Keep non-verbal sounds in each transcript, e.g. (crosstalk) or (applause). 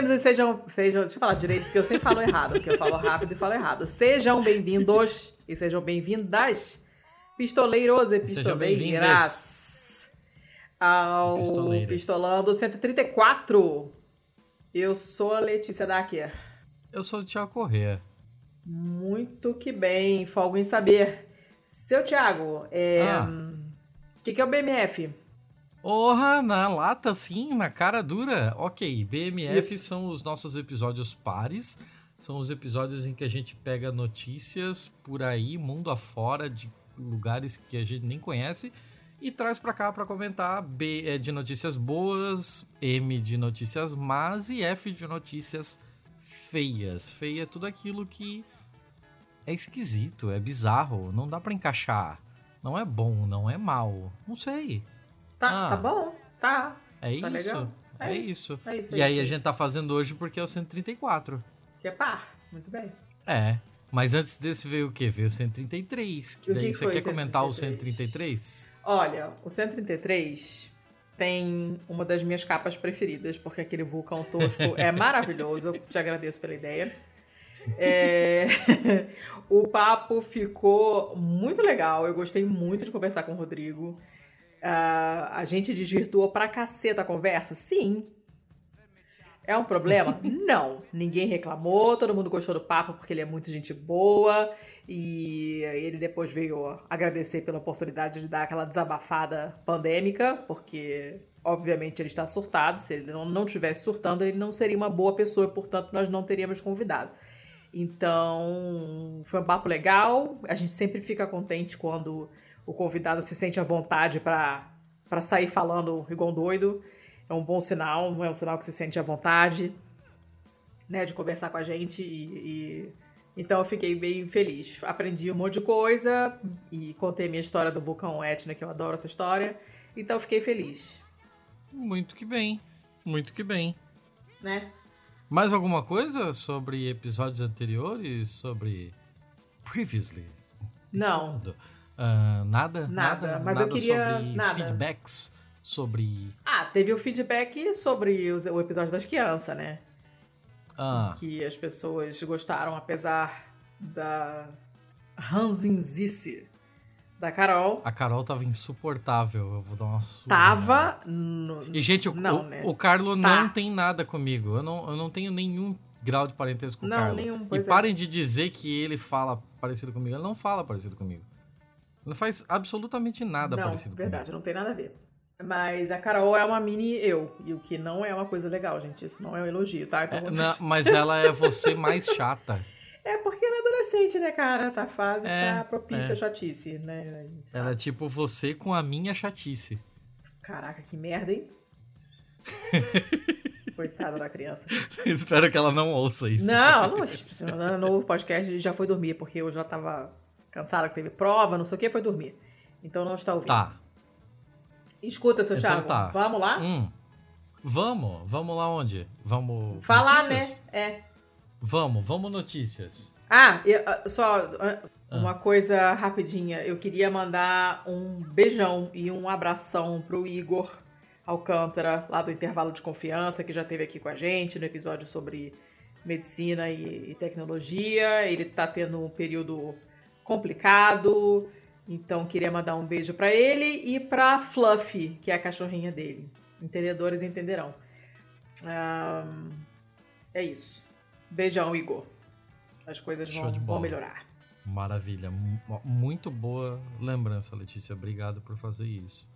bem-vindos e sejam, sejam. Deixa eu falar direito, porque eu sempre falo errado, porque eu falo rápido e falo errado. Sejam bem-vindos e sejam bem-vindas, pistoleiros e pistoleiras, ao. Pistolando 134. Eu sou a Letícia Dacker. Eu sou o Thiago Corrêa. Muito que bem, folgo em saber. Seu Thiago, é. O Ah. que, que é o BMF? Porra, na lata, sim, na cara dura. Ok, BMF Isso. são os nossos episódios pares. São os episódios em que a gente pega notícias por aí, mundo afora, de lugares que a gente nem conhece, e traz pra cá pra comentar. B é de notícias boas, M de notícias más e F de notícias feias. Feia é tudo aquilo que é esquisito, é bizarro, não dá pra encaixar. Não é bom, não é mal. Não sei. Tá, Ah. tá bom, tá. É Tá isso. legal? É, É isso. É isso. E é aí isso. a gente tá fazendo hoje porque é o 134. Que é par. Muito bem. É. Mas antes desse veio o quê? Veio o 133. Que O daí que você quer o comentar o 133? 133? Olha, o 133 tem uma das minhas capas preferidas, porque aquele vulcão tosco é maravilhoso. Eu te agradeço pela ideia. É, (laughs) o papo ficou muito legal. Eu gostei muito de conversar com o Rodrigo. Ah, a gente desvirtuou pra caceta a conversa? Sim. É um problema? (laughs) Não. Ninguém reclamou, todo mundo gostou do papo porque ele é muito gente boa. E ele depois veio agradecer pela oportunidade de dar aquela desabafada pandêmica, porque obviamente ele está surtado. Se ele não, não tivesse surtando, ele não seria uma boa pessoa e, portanto, nós não teríamos convidado. Então, foi um papo legal. A gente sempre fica contente quando o convidado se sente à vontade para sair falando igual um doido. É um bom sinal, não é um sinal que se sente à vontade, né, de conversar com a gente e, e- então eu fiquei bem feliz. Aprendi um monte de coisa e contei minha história do vulcão Etna, que eu adoro essa história. Então eu fiquei feliz, Muito que bem. Muito que bem. né? Mais alguma coisa sobre episódios anteriores? Sobre. Previously? Não. Ah, nada? Nada, mas eu queria- sobre nada. feedbacks? Sobre. Ah, teve o feedback sobre os- o episódio das crianças, né? Ah, que as pessoas gostaram, apesar da ranzinzice da Carol. a Carol tava insuportável. Eu vou dar uma surra. Tava no... E, gente, o, Não, o, né? o Carlo Tá. não tem nada comigo. Eu não, eu não tenho nenhum grau de parentesco com o Não, Carlo. nenhum, e é. parem de dizer que ele fala parecido comigo. Ele não fala parecido comigo. Não faz absolutamente nada não, parecido verdade, não tem nada a ver. Mas a Carol é uma mini eu, e o que não é uma coisa legal, gente. Isso não é um elogio, tá? Então. É, não, mas ela é você mais (laughs) chata. É porque ela é adolescente, né, cara? Tá fase É, tá propícia é. chatice, né? Sabe. Ela é tipo você com a minha chatice. Caraca, que merda, hein? (laughs) Coitada da criança. (laughs) Espero que ela não ouça isso. Não, não, se não no podcast já foi dormir, porque eu já tava cansada que teve prova, não sei o que, foi dormir. Então não está ouvindo. Tá. Escuta, seu Então Thiago. tá. Vamos lá? Hum. Vamos, vamos lá onde? Vamos. Falar, notícias? né? É. Vamos, vamos notícias. Ah, eu, ah, só ah, uma coisa rapidinha. Eu queria mandar um beijão e um abração pro Igor Alcântara, lá do Intervalo de Confiança, que já esteve aqui com a gente no episódio sobre medicina e, e tecnologia. Ele tá tendo um período complicado, então queria mandar um beijo pra ele e pra Fluffy, que é a cachorrinha dele. Entendedores entenderão. Ahn, é isso. Beijão, Igor. As coisas vão, vão melhorar. Maravilha. mu- Muito boa lembrança, Letícia. Obrigado por fazer isso.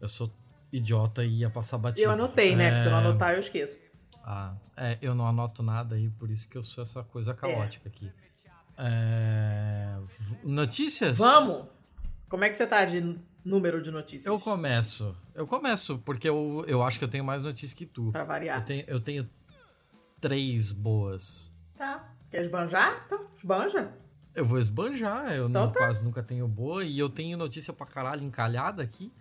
Eu sou idiota e ia passar batido. Eu anotei, né? É, Porque se eu não anotar, eu esqueço. Ah, é, eu não anoto nada aí, por isso que eu sou essa coisa caótica aqui. É, Notícias? Vamos! Como é que você tá de número de notícias? Eu começo. Eu começo, porque eu, eu acho que eu tenho mais notícias que tu. Pra Eu variar. tenho, eu tenho três boas. Tá. Quer esbanjar? Então, esbanja. Eu vou esbanjar, eu Então não- tá. quase nunca tenho boa e eu tenho notícia pra caralho encalhada aqui.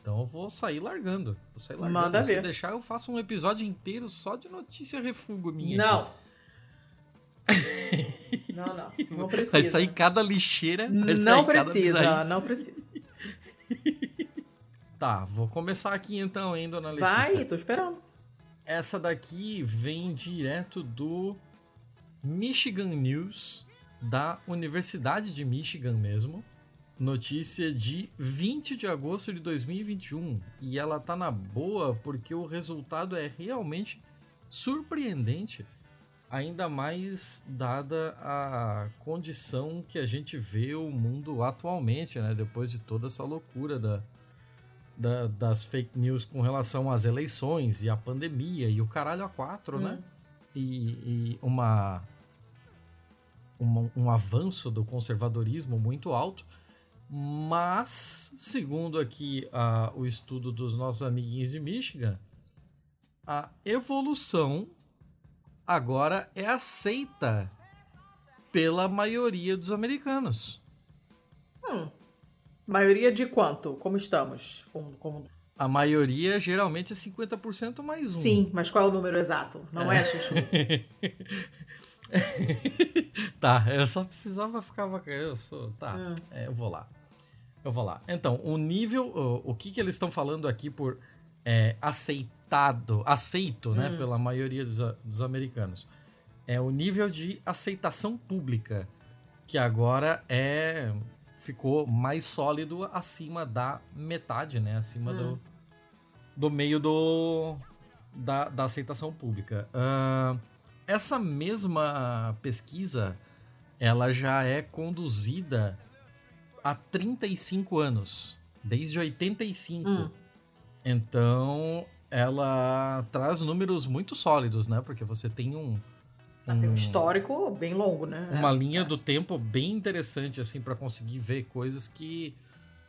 Então eu vou sair largando. Vou sair largando. Manda Se ver. deixar, eu faço um episódio inteiro só de notícia refugo minha. Não. Não, não. Não precisa. Vai sair cada lixeira. Não precisa, não (laughs) precisa. Tá, vou começar aqui então, hein, dona Letícia. Vai, tô esperando. essa daqui vem direto do Michigan News, da Universidade de Michigan mesmo. Notícia de 20 de agosto de 2021. E ela tá na boa porque o resultado é realmente surpreendente. Ainda mais dada a condição que a gente vê o mundo atualmente, né? Depois de toda essa loucura da, da, das fake news com relação às eleições e a pandemia e o caralho a quatro, né? hum. né? E, e uma, uma, um avanço do conservadorismo muito alto. Mas, segundo aqui o estudo dos nossos amiguinhos de Michigan, a evolução agora é aceita pela maioria dos americanos. Hum. Maioria de quanto? Como estamos? Como, como... A maioria geralmente é 50% mais um. Sim, mas qual é o número exato? Não é, é Chuchu? (laughs) tá, eu só precisava ficar. Eu sou. Tá, hum. é, eu vou lá. Eu vou lá. Então, o nível. O, o que, que eles estão falando aqui por é, aceitado, aceito, né, hum. pela maioria dos, dos americanos? É o nível de aceitação pública, que agora é ficou mais sólido acima da metade, né? Acima hum. do, do meio do, da, da aceitação pública. Uh, essa mesma pesquisa, ela já é conduzida há 35 anos, desde 85. Hum. Então, ela traz números muito sólidos, né? Porque você tem um um, tem um histórico bem longo, né? Uma é. linha do tempo bem interessante, assim, para conseguir ver coisas que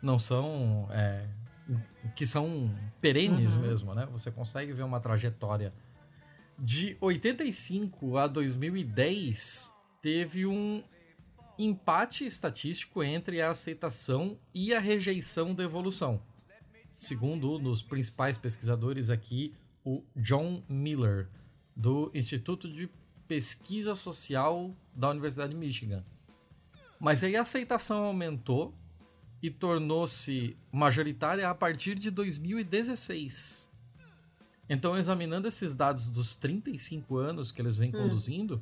não são. É, que são perenes uhum. mesmo, né? Você consegue ver uma trajetória. De 85 a 2010, teve um empate estatístico entre a aceitação e a rejeição da evolução. Segundo um dos principais pesquisadores aqui, o John Miller, do Instituto de pesquisa social da Universidade de Michigan. Mas aí a aceitação aumentou e tornou-se majoritária a partir de 2016. Então, examinando esses dados dos 35 anos que eles vêm hum. conduzindo,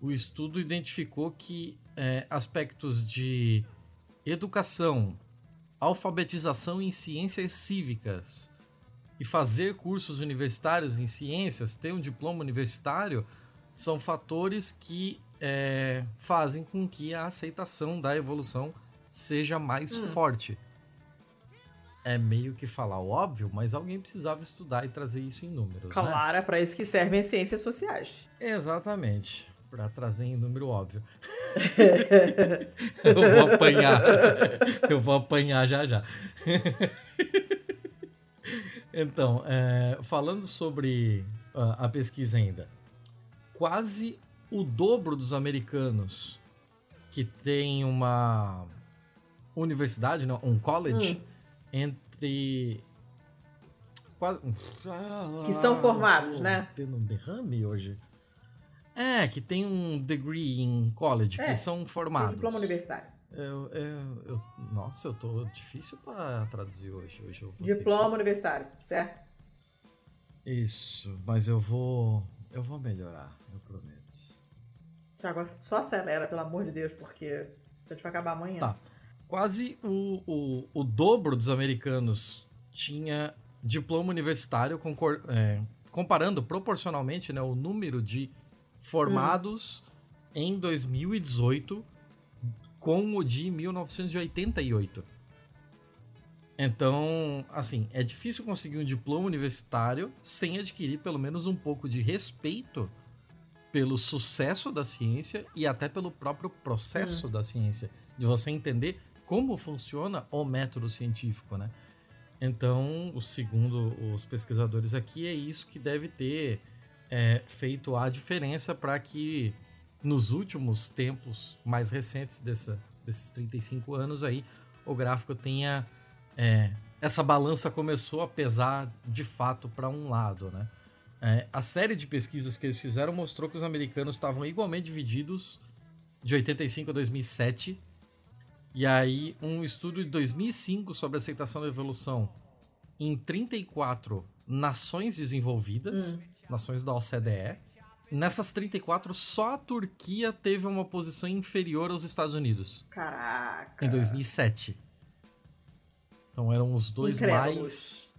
o estudo identificou que é, aspectos de educação, alfabetização em ciências cívicas e fazer cursos universitários em ciências, ter um diploma universitário, são fatores que é, fazem com que a aceitação da evolução seja mais hum. forte. É meio que falar óbvio, mas alguém precisava estudar e trazer isso em números. Né? Claro, né? é para isso que servem as ciências sociais. Exatamente. Para trazer em número óbvio. (laughs) Eu vou apanhar. Eu vou apanhar já já. então, é, falando sobre uh, a pesquisa ainda quase o dobro dos americanos que tem uma universidade, não, um college, hum. entre. Quase... Que são formados, né? Tendo um derrame hoje. É, que tem um degree em college, é, que são formados. diploma universitário. Eu, eu, eu, nossa, eu tô difícil para traduzir hoje. hoje diploma ter... universitário, certo? Isso, mas eu vou, eu vou melhorar. Eu prometo. Tiago, só acelera, pelo amor de Deus, porque a gente vai acabar amanhã. Tá. Quase o, o, o dobro dos americanos tinha diploma universitário, concor, é, comparando proporcionalmente né, o número de formados hum. em 2018 com o de 1988. Então, assim, é difícil conseguir um diploma universitário sem adquirir pelo menos um pouco de respeito pelo sucesso da ciência e até pelo próprio processo uhum. da ciência, de você entender como funciona o método científico, né? Então, o segundo os pesquisadores aqui, é isso que deve ter é, feito a diferença para que nos últimos tempos mais recentes dessa, desses 35 anos aí, o gráfico tenha. É, essa balança começou a pesar de fato para um lado, né? É, a série de pesquisas que eles fizeram mostrou que os americanos estavam igualmente divididos de 85 a 2007. E aí, um estudo de 2005 sobre aceitação da evolução em 34 nações desenvolvidas. Hum. Nações da OCDE. Nessas 34, só a Turquia teve uma posição inferior aos Estados Unidos. Caraca. Em 2007. Então eram os dois Incrédulos. mais.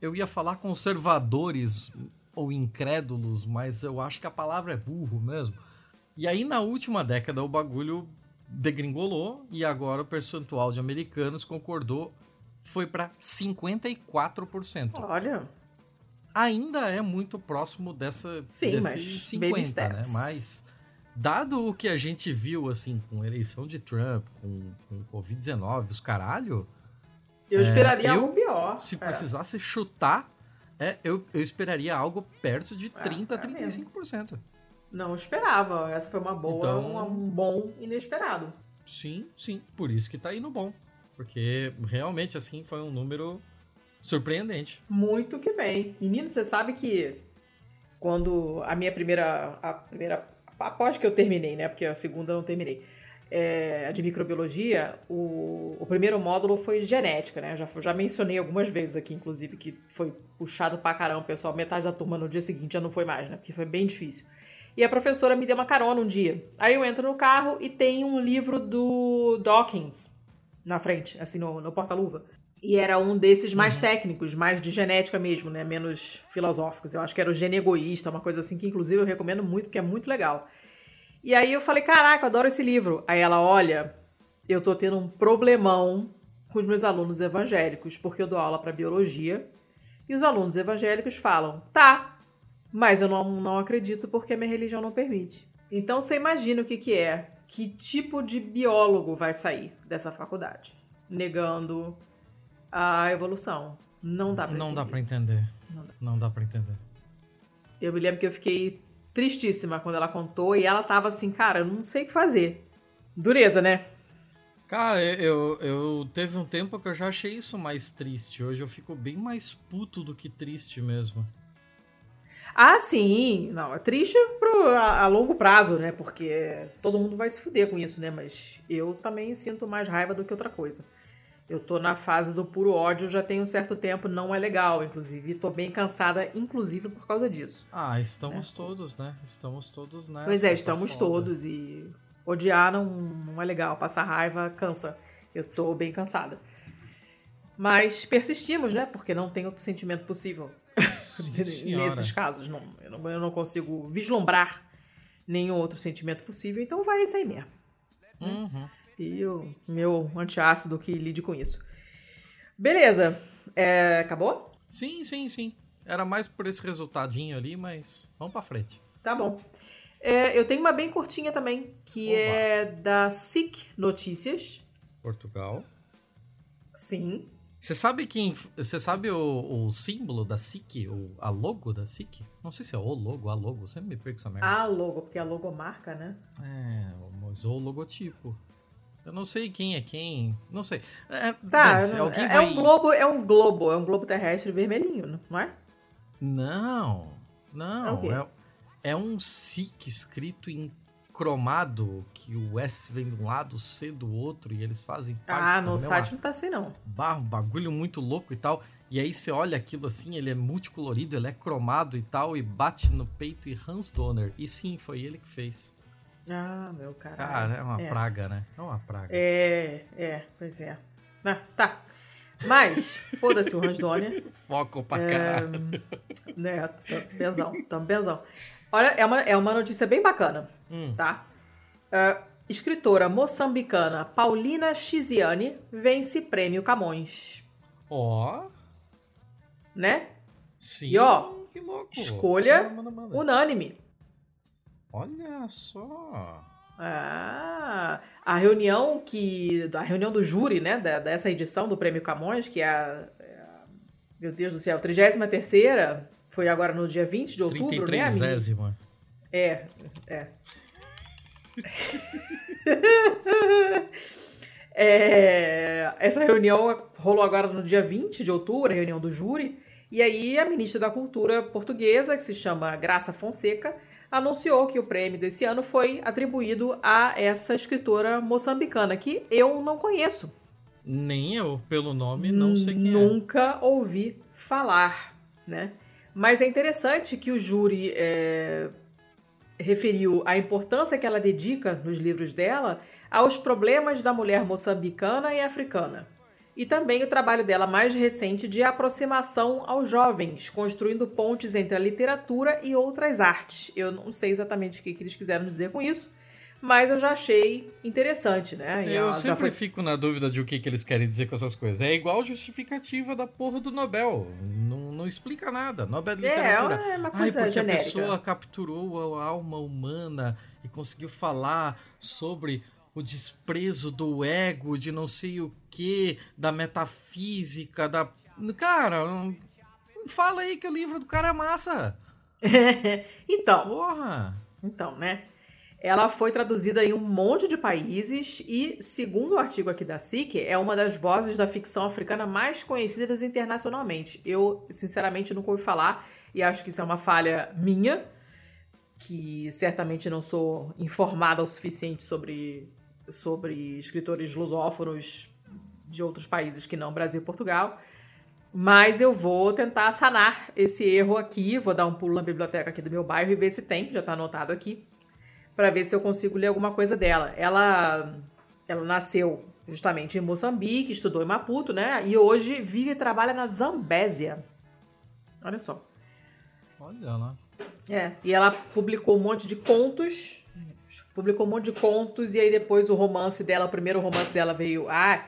Eu ia falar conservadores ou incrédulos, mas eu acho que a palavra é burro mesmo. E aí, na última década, o bagulho degringolou e agora o percentual de americanos concordou foi para 54%. Olha. Ainda é muito próximo dessa Sim, desse mas 50, baby né? Mas dado o que a gente viu assim com a eleição de Trump, com, com Covid-19, os caralho, Eu esperaria eu, algo pior. se É. precisasse chutar, é, eu, eu esperaria algo perto de É, 30 a é mesmo. 35%. Não esperava. Essa foi uma boa, Então- um, um bom inesperado. Sim, sim. Por isso que tá indo bom. Porque realmente, assim, foi um número surpreendente. Muito que bem. Menino, você sabe que quando a minha primeira. A primeira. Após que eu terminei, né? Porque a segunda eu não terminei. é, a de microbiologia, o, o primeiro módulo foi genética, né? Já, já mencionei algumas vezes aqui, inclusive, que foi puxado pra caramba, pessoal. Metade da turma no dia seguinte já não foi mais, né? Porque foi bem difícil. E a professora me deu uma carona um dia. Aí eu entro no carro e tem um livro do Dawkins na frente, assim, no, no porta-luva. E era um desses mais técnicos, mais de genética mesmo, né? Menos filosóficos. Eu acho que era o Gene Egoísta, uma coisa assim que, inclusive, eu recomendo muito, porque é muito legal. E aí eu falei, caraca, eu adoro esse livro. Aí ela, olha, eu tô tendo um problemão com os meus alunos evangélicos, porque eu dou aula para biologia. E os alunos evangélicos falam, tá, mas eu não, não acredito porque a minha religião não permite. Então você imagina o que, que é, que tipo de biólogo vai sair dessa faculdade, negando a evolução. Não dá pra Não dá entender. pra entender. Não dá. Não dá pra entender. Eu me lembro que eu fiquei tristíssima quando ela contou e ela tava assim, cara, eu não sei o que fazer. Dureza, né? Cara, eu, eu teve um tempo que eu já achei isso mais triste. Hoje eu fico bem mais puto do que triste mesmo. Ah, sim. Não, é triste pro, a, a longo prazo, né? Porque todo mundo vai se fuder com isso, né? Mas eu também sinto mais raiva do que outra coisa. Eu tô na fase do puro ódio já tem um certo tempo, não é legal, inclusive. E tô bem cansada, inclusive, por causa disso. Ah, estamos todos, né? Estamos todos nessa. É. pois é, tá estamos foda. todos. E odiar não, não é legal. Passar raiva cansa. Eu tô bem cansada. Mas persistimos, né? Porque não tem outro sentimento possível. (laughs) Nesses casos, não, eu não, eu não consigo vislumbrar nenhum outro sentimento possível, então vai esse aí mesmo. Uhum. E o meu antiácido que lide com isso. Beleza. É, acabou? Sim, sim, sim. Era mais por esse resultadinho ali, mas vamos pra frente. Tá bom. É, eu tenho uma bem curtinha também, que Oba. é da SIC Notícias. Portugal. Sim. Você sabe quem. Você sabe o, o símbolo da SIC? O, a logo da SIC? Não sei se é o logo, a logo. Eu sempre me perco essa merda. A logo, porque a logomarca, né? É, mas o logotipo. Eu não sei quem é quem. Não sei. É, Tá, não- alguém é, vai... um globo, é um globo, é um globo terrestre vermelhinho, não é? Não, É não. quê? É, é um SIC escrito em cromado, que o S vem de um lado, o C do outro, e eles fazem parte Ah, no site não tá assim, não. Um bagulho muito louco e tal. E aí você olha aquilo assim, ele é multicolorido, ele é cromado e tal, e bate no peito e Hans Donner. E sim, foi ele que fez. Ah, meu caralho. Cara, é uma É. praga, né? É uma praga. É, é, pois é. Ah, tá. Mas, foda-se o Donner. (laughs) Foco pra É, caralho. né, benzão, tá benzão. Olha, é uma, é uma notícia bem bacana, Hum, tá? Ah, escritora moçambicana Paulina Chiziane vence prêmio Camões, Ó, né? sim. E, ó, que louco. escolha Manda, manda, manda. Unânime. Olha só. Ah, a reunião que. A reunião do júri, né? da- dessa edição do Prêmio Camões, que é a. é a- meu Deus do céu, 33 foi agora no dia 20 de outubro, né? a menina? 33 É, é. (laughs) É, essa reunião rolou agora no dia 20 de outubro, a reunião do júri, e aí a ministra da Cultura portuguesa, que se chama Graça Fonseca, anunciou que o prêmio desse ano foi atribuído a essa escritora moçambicana, que eu não conheço. Nem eu, pelo nome, não sei quem é. Nunca ouvi falar, né? Mas é interessante que o júri é, referiu a importância que ela dedica nos livros dela aos problemas da mulher moçambicana e africana. E também o trabalho dela mais recente de aproximação aos jovens, construindo pontes entre a literatura e outras artes. Eu não sei exatamente o que, eles quiseram dizer com isso, mas eu já achei interessante, né? E eu sempre foi... fico na dúvida de o que, que eles querem dizer com essas coisas. É igual justificativa da porra do Nobel. Não, não explica nada. Nobel é, Literatura. É, uma coisa Ai, porque genérica. a pessoa capturou a alma humana e conseguiu falar sobre o desprezo do ego, de não sei o que, da metafísica, da. Cara, fala aí que o livro do cara é massa. (laughs) então. Porra! Então, né? Ela foi traduzida em um monte de países e, segundo o artigo aqui da SIC, é uma das vozes da ficção africana mais conhecidas internacionalmente. Eu, sinceramente, nunca ouvi falar e acho que isso é uma falha minha, que certamente não sou informada o suficiente sobre, sobre escritores lusófonos de outros países que não Brasil e Portugal. Mas eu vou tentar sanar esse erro aqui. Vou dar um pulo na biblioteca aqui do meu bairro e ver se tem, já está anotado aqui para ver se eu consigo ler alguma coisa dela. Ela, ela nasceu justamente em Moçambique, estudou em Maputo, né? E hoje vive e trabalha na Zambésia. Olha só. Olha lá. É, e ela publicou um monte de contos. Publicou um monte de contos, e aí depois o romance dela, o primeiro romance dela veio. Ah,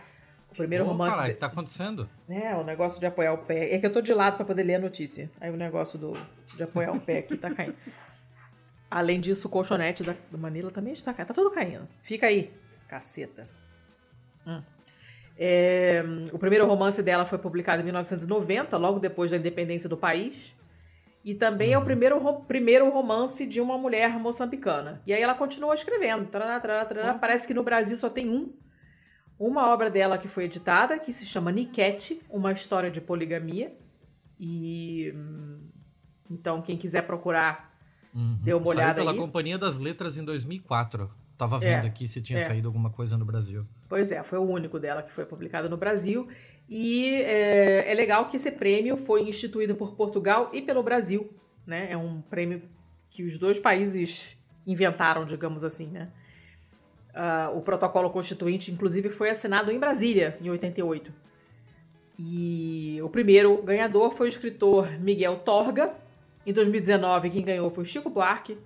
o primeiro oh, romance. o que tá acontecendo? É, o negócio de apoiar o pé. É que eu tô de lado para poder ler a notícia. Aí o negócio do, de apoiar o pé aqui tá caindo. (laughs) Além disso, o colchonete da, Manila também está caindo. Tá tudo caindo. Fica aí, caceta. Hum. É, o primeiro romance dela foi publicado em 1990, logo depois da independência do país. E também é o uhum. primeiro, primeiro romance de uma mulher moçambicana. E aí ela continua escrevendo. Tarará, tarará, tarará. Uhum. Parece que no Brasil só tem um. Uma obra dela que foi editada, que se chama Niquete, uma história de poligamia. E hum, então, quem quiser procurar Uhum. Deu uma olhada Saiu pela aí. Companhia das Letras em 2004. Tava vendo é, aqui se tinha é. saído alguma coisa no Brasil. Pois é, foi o único dela que foi publicado no Brasil. E é, é, legal que esse prêmio foi instituído por Portugal e pelo Brasil. Né? É um prêmio que os dois países inventaram, digamos assim. Né? Uh, o protocolo constituinte, inclusive, foi assinado em Brasília, em 88. E o primeiro ganhador foi o escritor Miguel Torga, em 2019, quem ganhou foi Chico Buarque.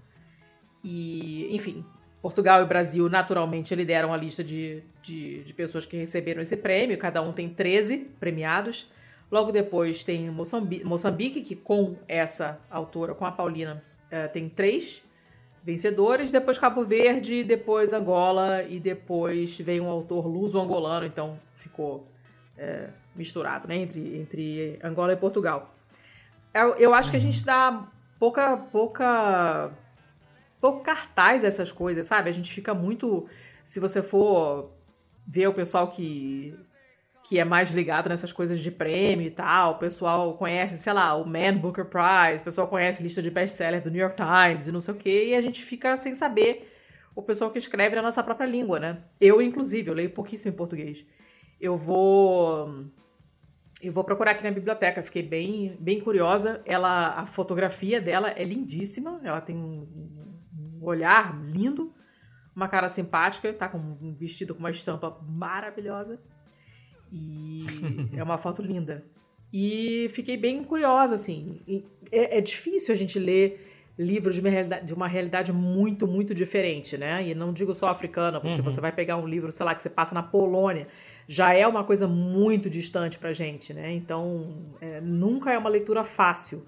E, enfim, Portugal e Brasil naturalmente lideram a lista de, de, de, pessoas que receberam esse prêmio. Cada um tem 13 premiados. Logo depois tem Moçambique, Moçambique que com essa autora, com a Paulina, é, tem três vencedores. Depois Cabo Verde, depois Angola e depois vem um autor luso-angolano. Então ficou é, misturado né, entre, entre Angola e Portugal. Eu, eu acho que a gente dá pouca, pouca, pouco cartaz essas coisas, sabe? A gente fica muito. Se você for ver o pessoal que que é mais ligado nessas coisas de prêmio e tal. O pessoal conhece, sei lá, o Man Booker Prize, o pessoal conhece lista de best-seller do New York Times e não sei o quê, e a gente fica sem saber o pessoal que escreve na nossa própria língua, né? Eu, inclusive, eu leio pouquíssimo em português. Eu vou eu vou procurar aqui na biblioteca, fiquei bem, bem curiosa. Ela, a fotografia dela é lindíssima, ela tem um olhar lindo, uma cara simpática, tá com um vestido com uma estampa maravilhosa. E (laughs) é uma foto linda. E fiquei bem curiosa, assim. É, é, difícil a gente ler livros de uma, realidade, de uma realidade muito, muito diferente, né? E não digo só africana, se uhum. você vai pegar um livro, sei lá, que você passa na Polônia já é uma coisa muito distante para gente, né? Então, é, nunca é uma leitura fácil.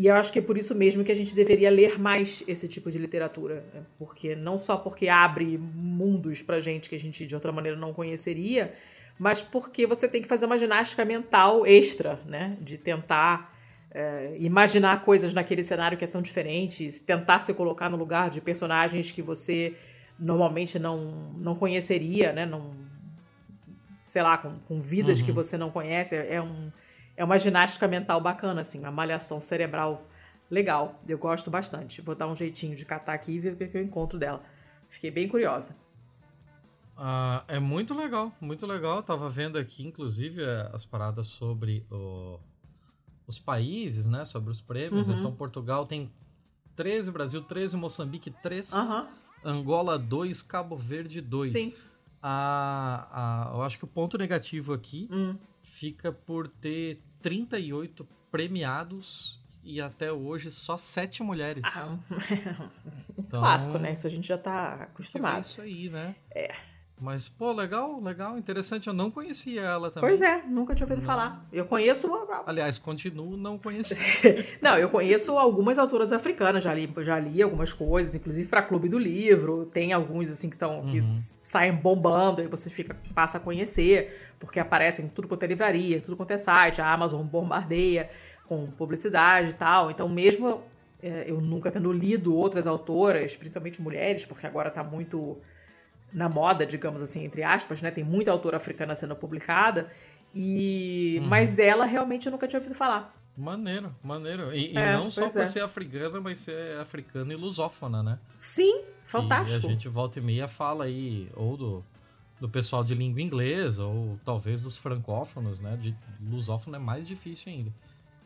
E eu acho que é por isso mesmo que a gente deveria ler mais esse tipo de literatura, né? porque não só porque abre mundos para gente que a gente de outra maneira não conheceria, mas porque você tem que fazer uma ginástica mental extra, né? De tentar é, imaginar coisas naquele cenário que é tão diferente, tentar se colocar no lugar de personagens que você normalmente não, não conheceria, né? Não, sei lá, com, com vidas uhum. que você não conhece. É, é, um, é uma ginástica mental bacana, assim, uma malhação cerebral legal. Eu gosto bastante. Vou dar um jeitinho de catar aqui e ver o que, eu encontro dela. Fiquei bem curiosa. Uh, é muito legal, muito legal. tava vendo aqui, inclusive, as paradas sobre o, os países, né, sobre os prêmios. Uhum. Então, Portugal tem 13, Brasil 13, Moçambique 3, uhum. Angola 2, Cabo Verde 2. Sim. A, a, eu acho que o ponto negativo aqui hum. fica por ter 38 premiados e até hoje só sete mulheres. Ah, (laughs) então, Clássico, né? Isso a gente já tá acostumado. É isso aí, né? É. Mas, pô, legal, legal, interessante. Eu não conhecia ela também. Pois é, nunca tinha ouvido não. falar. Eu conheço. Aliás, continuo não conhecendo. (laughs) não, eu conheço algumas autoras africanas, já li, já li algumas coisas, inclusive para Clube do Livro. Tem alguns assim que estão uhum. que saem bombando, aí você fica passa a conhecer, porque aparecem em tudo quanto é livraria, tudo quanto é site, a Amazon bombardeia com publicidade e tal. Então, mesmo é, eu nunca tendo lido outras autoras, principalmente mulheres, porque agora está muito na moda, digamos assim, entre aspas, né? Tem muita autora africana sendo publicada. E uhum. mas ela realmente eu nunca tinha ouvido falar. Maneiro, maneiro. E, é, e não só por é. ser africana, mas ser africana e lusófona, né? Sim, fantástico. E a gente volta e meia fala aí, ou do, do pessoal de língua inglesa, ou talvez dos francófonos, né? De lusófono é mais difícil ainda.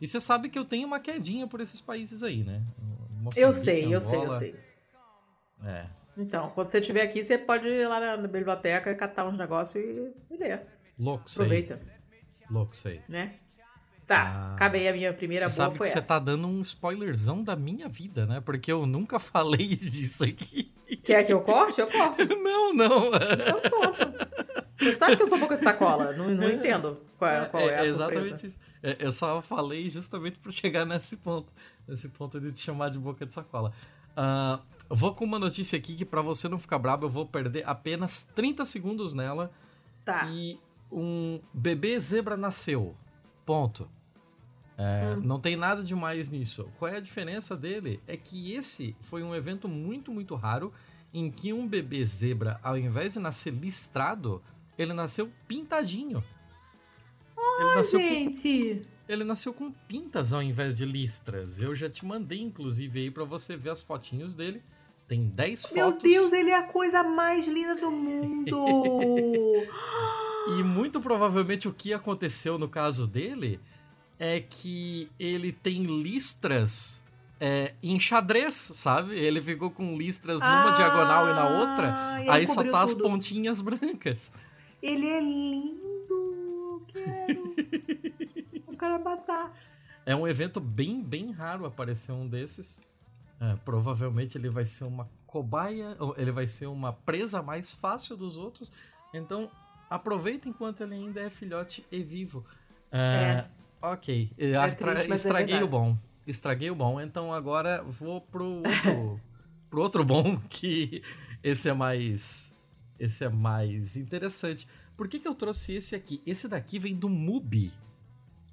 E você sabe que eu tenho uma quedinha por esses países aí, né? Moçambique, eu sei, Angola. eu sei, eu sei. É, então, quando você estiver aqui, você pode ir lá na biblioteca, catar uns negócios e, e ler. Louco, sei. Aproveita. Louco, sei. Né? Tá, ah, acabei a minha primeira você boa sabe foi que essa. Você tá dando um spoilerzão da minha vida, né? Porque eu nunca (laughs) falei disso aqui. Quer que eu corte? Eu corto. (laughs) Não, não. Eu corto. Você sabe que eu sou boca de sacola. Não, não entendo qual é, qual é, é a exatamente surpresa. isso. É, eu só falei justamente para chegar nesse ponto. Nesse ponto de te chamar de boca de sacola. Uh, vou com uma notícia aqui que para você não ficar brabo, eu vou perder apenas 30 segundos nela. Tá. E um bebê zebra nasceu. Ponto. É, hum. Não tem nada de mais nisso. Qual é a diferença dele? É que esse foi um evento muito, muito raro em que um bebê zebra, ao invés de nascer listrado, ele nasceu pintadinho. Oh, ele nasceu gente! Com, ele nasceu com pintas ao invés de listras. Eu já te mandei, inclusive, aí para você ver as fotinhos dele. Tem 10 fotos. Meu Deus, ele é a coisa mais linda do mundo! (laughs) e muito provavelmente o que aconteceu no caso dele é que ele tem listras é, em xadrez, sabe? Ele ficou com listras numa ah, diagonal e na outra, e aí só tá tudo. as pontinhas brancas. Ele é lindo! Quero! (laughs) Eu quero matar. É um evento bem, bem raro aparecer um desses. É, provavelmente ele vai ser uma cobaia, ele vai ser uma presa mais fácil dos outros. Então, aproveita enquanto ele ainda é filhote e vivo. É, é. Ok, é triste, é estraguei o bom. Estraguei o bom, então agora vou pro outro, (laughs) pro outro bom, que esse é mais. Esse é mais interessante. Por que, que eu trouxe esse aqui? Esse daqui vem do Mubi.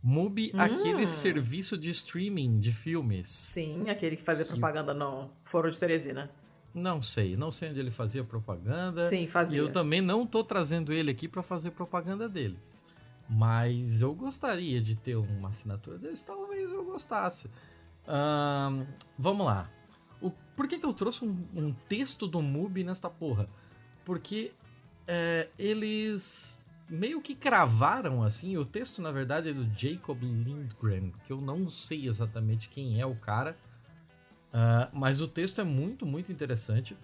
Mubi, hum. aquele serviço de streaming de filmes. Sim, aquele que fazia propaganda no Foro de Teresina. Não sei, não sei onde ele fazia propaganda. Sim, fazia. E eu também não tô trazendo ele aqui para fazer propaganda deles. Mas eu gostaria de ter uma assinatura deles, talvez eu gostasse. Vamos lá. O, por que, que eu trouxe um, um texto do Mubi nesta porra? Porque é, eles meio que cravaram assim. O texto, na verdade, é do Jacob Lindgren, que eu não sei exatamente quem é o cara, uh, mas o texto é muito, muito interessante.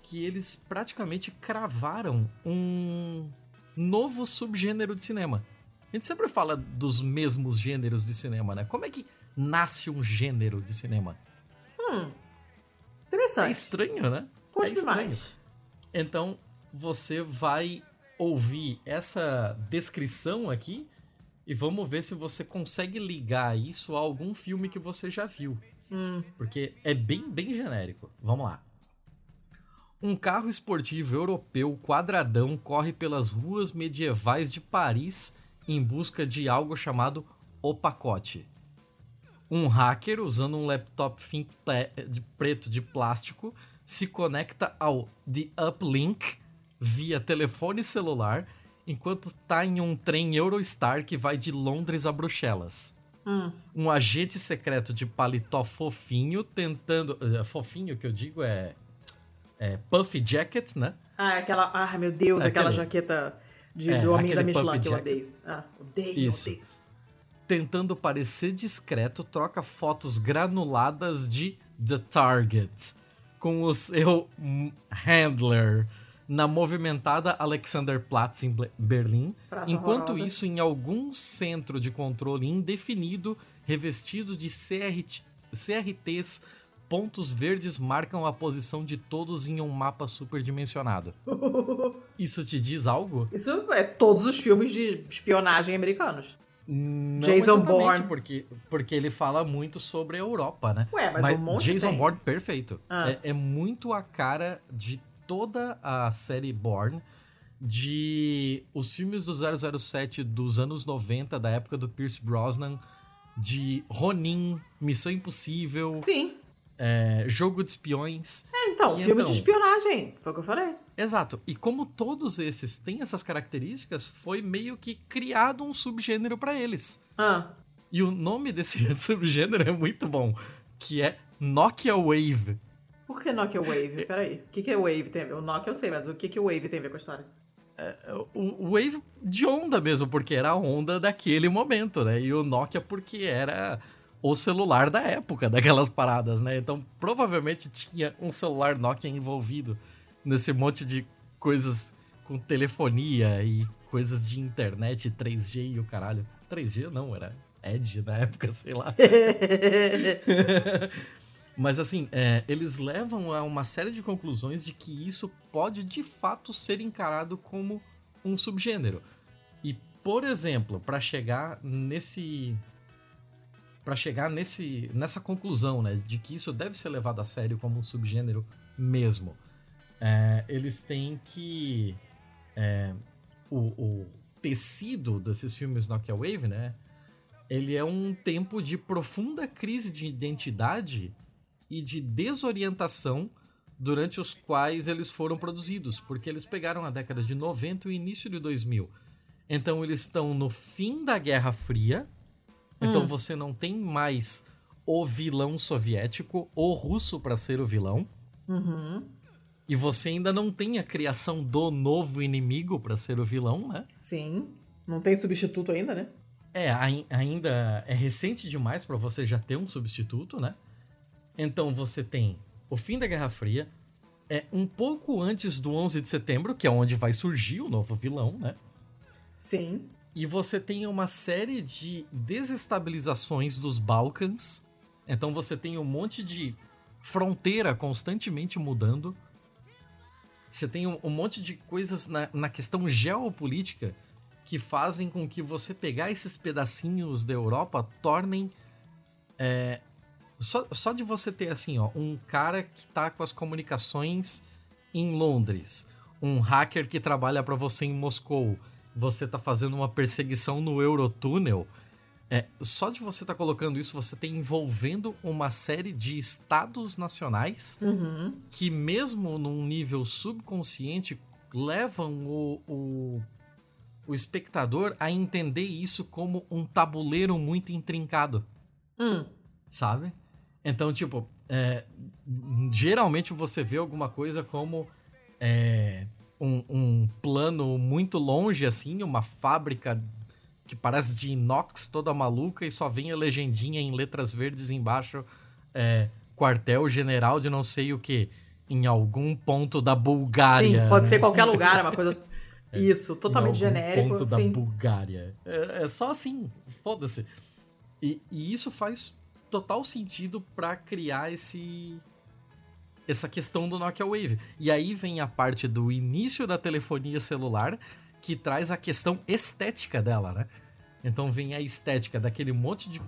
Que eles praticamente cravaram um novo subgênero de cinema. A gente sempre fala dos mesmos gêneros de cinema, né? Como é que nasce um gênero de cinema? Hum, interessante. É estranho, né? Pode é estranho. Demais. Então, você vai ouvir essa descrição aqui e vamos ver se você consegue ligar isso a algum filme que você já viu. Hum. Porque é bem, bem genérico. Vamos lá. Um carro esportivo europeu quadradão corre pelas ruas medievais de Paris em busca de algo chamado o pacote. Um hacker, usando um laptop Think de preto de plástico, se conecta ao The Uplink via telefone celular enquanto está em um trem Eurostar que vai de Londres a Bruxelas. Hum. Um agente secreto de paletó fofinho tentando. Eh, fofinho que eu digo é. É Puffy Jacket, né? Ah, é aquela. Ah, meu Deus, é aquela aquele, jaqueta de, é, do Homem da Michelin que eu odeio. Ah, odeio, Isso. odeio. tentando parecer discreto, troca fotos granuladas de The Target com (laughs) o seu handler na movimentada Alexanderplatz em Berlim, Praça enquanto horrorosa. isso em algum centro de controle indefinido revestido de CRT, CRTs, pontos verdes marcam a posição de todos em um mapa superdimensionado. (laughs) Isso te diz algo? Isso é todos os filmes de espionagem americanos. Não Jason Bourne. Porque, porque ele fala muito sobre a Europa, né? Ué, mas, um monte Jason tem. Bourne, perfeito. Ah. É, é muito a cara de toda a série Bourne, de os filmes do 007 dos anos 90, da época do Pierce Brosnan, de Ronin, Missão Impossível, Sim. é, Jogo de Espiões. É, então, E filme então? de espionagem. Foi o que eu falei. Exato. E como todos esses têm essas características, foi meio que criado um subgênero para eles. Ah, E o nome desse (laughs) subgênero é muito bom, que é Nokia Wave. Por que Nokia Wave? Peraí. O que, que é Wave tem a ver? O Nokia eu sei, mas o que, que o Wave tem a ver com a história? O o Wave de onda mesmo, porque era a onda daquele momento, né? E o Nokia porque era o celular da época, daquelas paradas, né? Então provavelmente tinha um celular Nokia envolvido nesse monte de coisas com telefonia e coisas de internet, 3G e o caralho. 3G não, era Edge na época, sei lá. (laughs) Mas assim, é, eles levam a uma série de conclusões de que isso pode de fato ser encarado como um subgênero. E, por exemplo, para chegar nesse. para chegar nesse, nessa conclusão, né, de que isso deve ser levado a sério como um subgênero mesmo, é, eles têm que. é, o, o tecido desses filmes Nokia Wave, né? Ele é um tempo de profunda crise de identidade e de desorientação durante os quais eles foram produzidos, porque eles pegaram a década de 90 e o início de 2000. Então eles estão no fim da Guerra Fria, então Hum. você não tem mais o vilão soviético, o russo para ser o vilão, Uhum. e você ainda não tem a criação do novo inimigo para ser o vilão, né? Sim. Não tem substituto ainda, né? É, ai- ainda é recente demais para você já ter um substituto, né? Então você tem o fim da Guerra Fria, é um pouco antes do 11 de setembro, que é onde vai surgir o novo vilão, né? Sim. E você tem uma série de desestabilizações dos Balcãs. Então você tem um monte de fronteira constantemente mudando. Você tem um, um monte de coisas na, na questão geopolítica que fazem com que você pegar esses pedacinhos da Europa tornem. é, só, só de você ter assim, ó, um cara que tá com as comunicações em Londres, um hacker que trabalha para você em Moscou, você tá fazendo uma perseguição no Eurotúnel. É, só de você estar colocando isso, você tem envolvendo uma série de estados nacionais Uhum. que, mesmo num nível subconsciente, levam o, o, o espectador a entender isso como um tabuleiro muito intrincado, Hum. sabe? Então, tipo, é, geralmente você vê alguma coisa como é, um, um plano muito longe, assim, uma fábrica que parece de inox toda maluca e só vem a legendinha em letras verdes embaixo, é, quartel-general de não sei o que, em algum ponto da Bulgária. Sim, pode né? ser qualquer lugar, é uma coisa. (laughs) Isso, totalmente em algum genérico. ponto da Sim. Bulgária. É, é só assim, foda-se. E, e isso faz total sentido pra criar esse essa questão do Nokia Wave. E aí vem a parte do início da telefonia celular que traz a questão estética dela, né? Então vem a estética daquele monte de,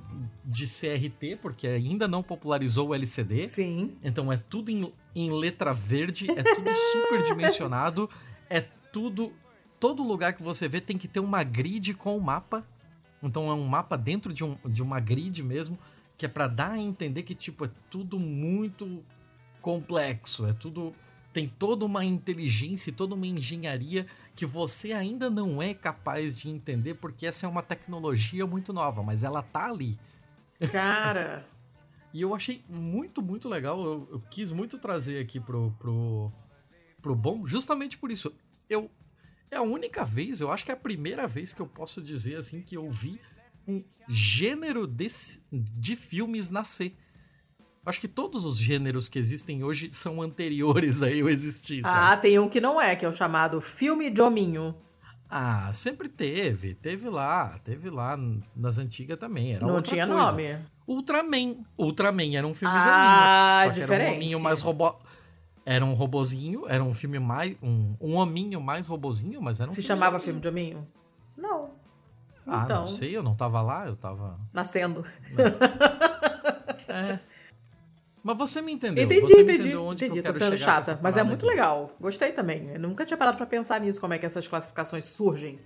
de CRT, porque ainda não popularizou o LCD. Sim. Então é tudo em, em letra verde, é tudo (laughs) super dimensionado, é tudo. Todo lugar que você vê tem que ter uma grid com o mapa. Então é um mapa dentro de, um, de uma grid mesmo, que é pra dar a entender que, tipo, é tudo muito complexo, é tudo. Tem toda uma inteligência e toda uma engenharia que você ainda não é capaz de entender, porque essa é uma tecnologia muito nova, mas ela tá ali. Cara. (laughs) E eu achei muito, muito legal. Eu, eu quis muito trazer aqui pro, pro, pro bom, justamente por isso. Eu é a única vez, eu acho que é a primeira vez que eu posso dizer assim que eu vi um gênero de, de filmes nascer. Acho que todos os gêneros que existem hoje são anteriores a eu existir, sabe? Ah, tem um que não é, que é o chamado filme de hominho. Ah, sempre teve. Teve lá. Teve lá nas antigas também. Era não tinha coisa. nome. Ultraman. Ultraman era um filme ah, de hominho. Só diferente. era um hominho mais robô. Era um robozinho, era um filme mais. Um, um hominho mais robozinho, mas era um Se filme chamava de filme de hominho? Não. Ah, então... não sei, eu não tava lá, eu tava. Nascendo. é. Mas você me entendeu. Entendi, você entendi. entendeu onde entendi, que eu tô quero sendo chata. Mas é muito de- legal. Gostei também. Eu nunca tinha parado pra pensar nisso, como é que essas classificações surgem.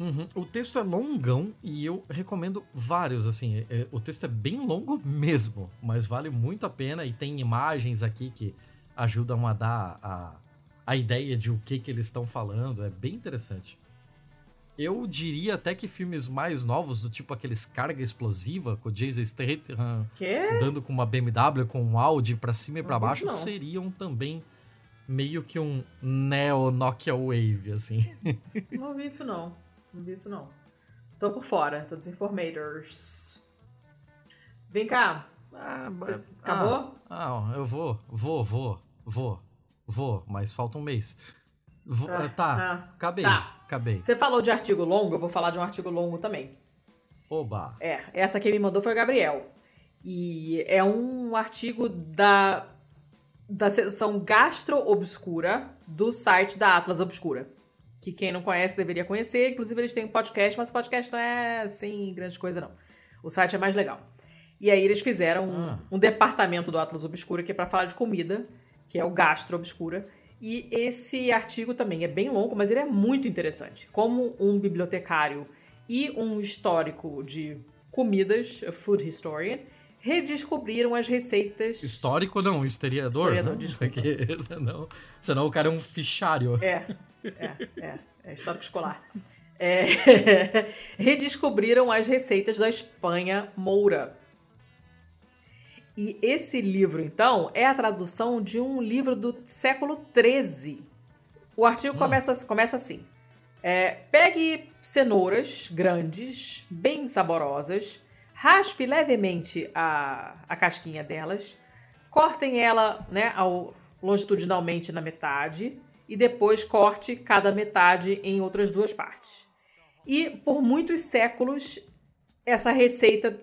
Uhum. O texto é longão e eu recomendo vários, assim. é- é- o texto é bem longo (laughs) mesmo, mas vale muito a pena e tem imagens aqui que ajudam a dar a, a ideia de o que, que eles estão falando. É bem interessante. Eu diria até que filmes mais novos, do tipo aqueles Carga Explosiva, com o Jason Statham Quê? andando com uma BMW com um Audi pra cima e pra Não baixo, não. seriam também meio que um Neo Nokia Wave, assim. (laughs) Não vi isso não. Não vi isso não. Tô por fora, tô desinformators. Vem cá. Ah, Acabou? Ah, ah, eu vou, vou, vou, vou, vou, mas falta um mês. Vou- Ah, ah, tá, ah, acabei, tá. Acabei. Você falou de artigo longo, eu vou falar de um artigo longo também. Oba. É, essa quem me mandou foi o Gabriel. E é um artigo da, da seção Gastro Obscura do site da Atlas Obscura. Que quem não conhece deveria conhecer. Inclusive, eles têm um podcast, mas o podcast não é assim grande coisa, não. O site é mais legal. E aí eles fizeram um, Ah. um departamento do Atlas Obscura que é para falar de comida, que é o Gastro Obscura. E esse artigo também é bem longo, mas ele é muito interessante. Como um bibliotecário e um histórico de comidas, a food historian, redescobriram as receitas. Histórico não, historiador. Historiador, não, desculpa. (laughs) porque (laughs) senão, senão o cara é um fichário. É, é, é, é histórico escolar. É, (laughs) redescobriram as receitas da Espanha moura. E esse livro, então, é a tradução de um livro do século XIII. O artigo começa, começa assim. É, pegue cenouras grandes, bem saborosas, raspe levemente a, a casquinha delas, cortem ela né, ao, longitudinalmente na metade e depois corte cada metade em outras duas partes. E por muitos séculos, essa receita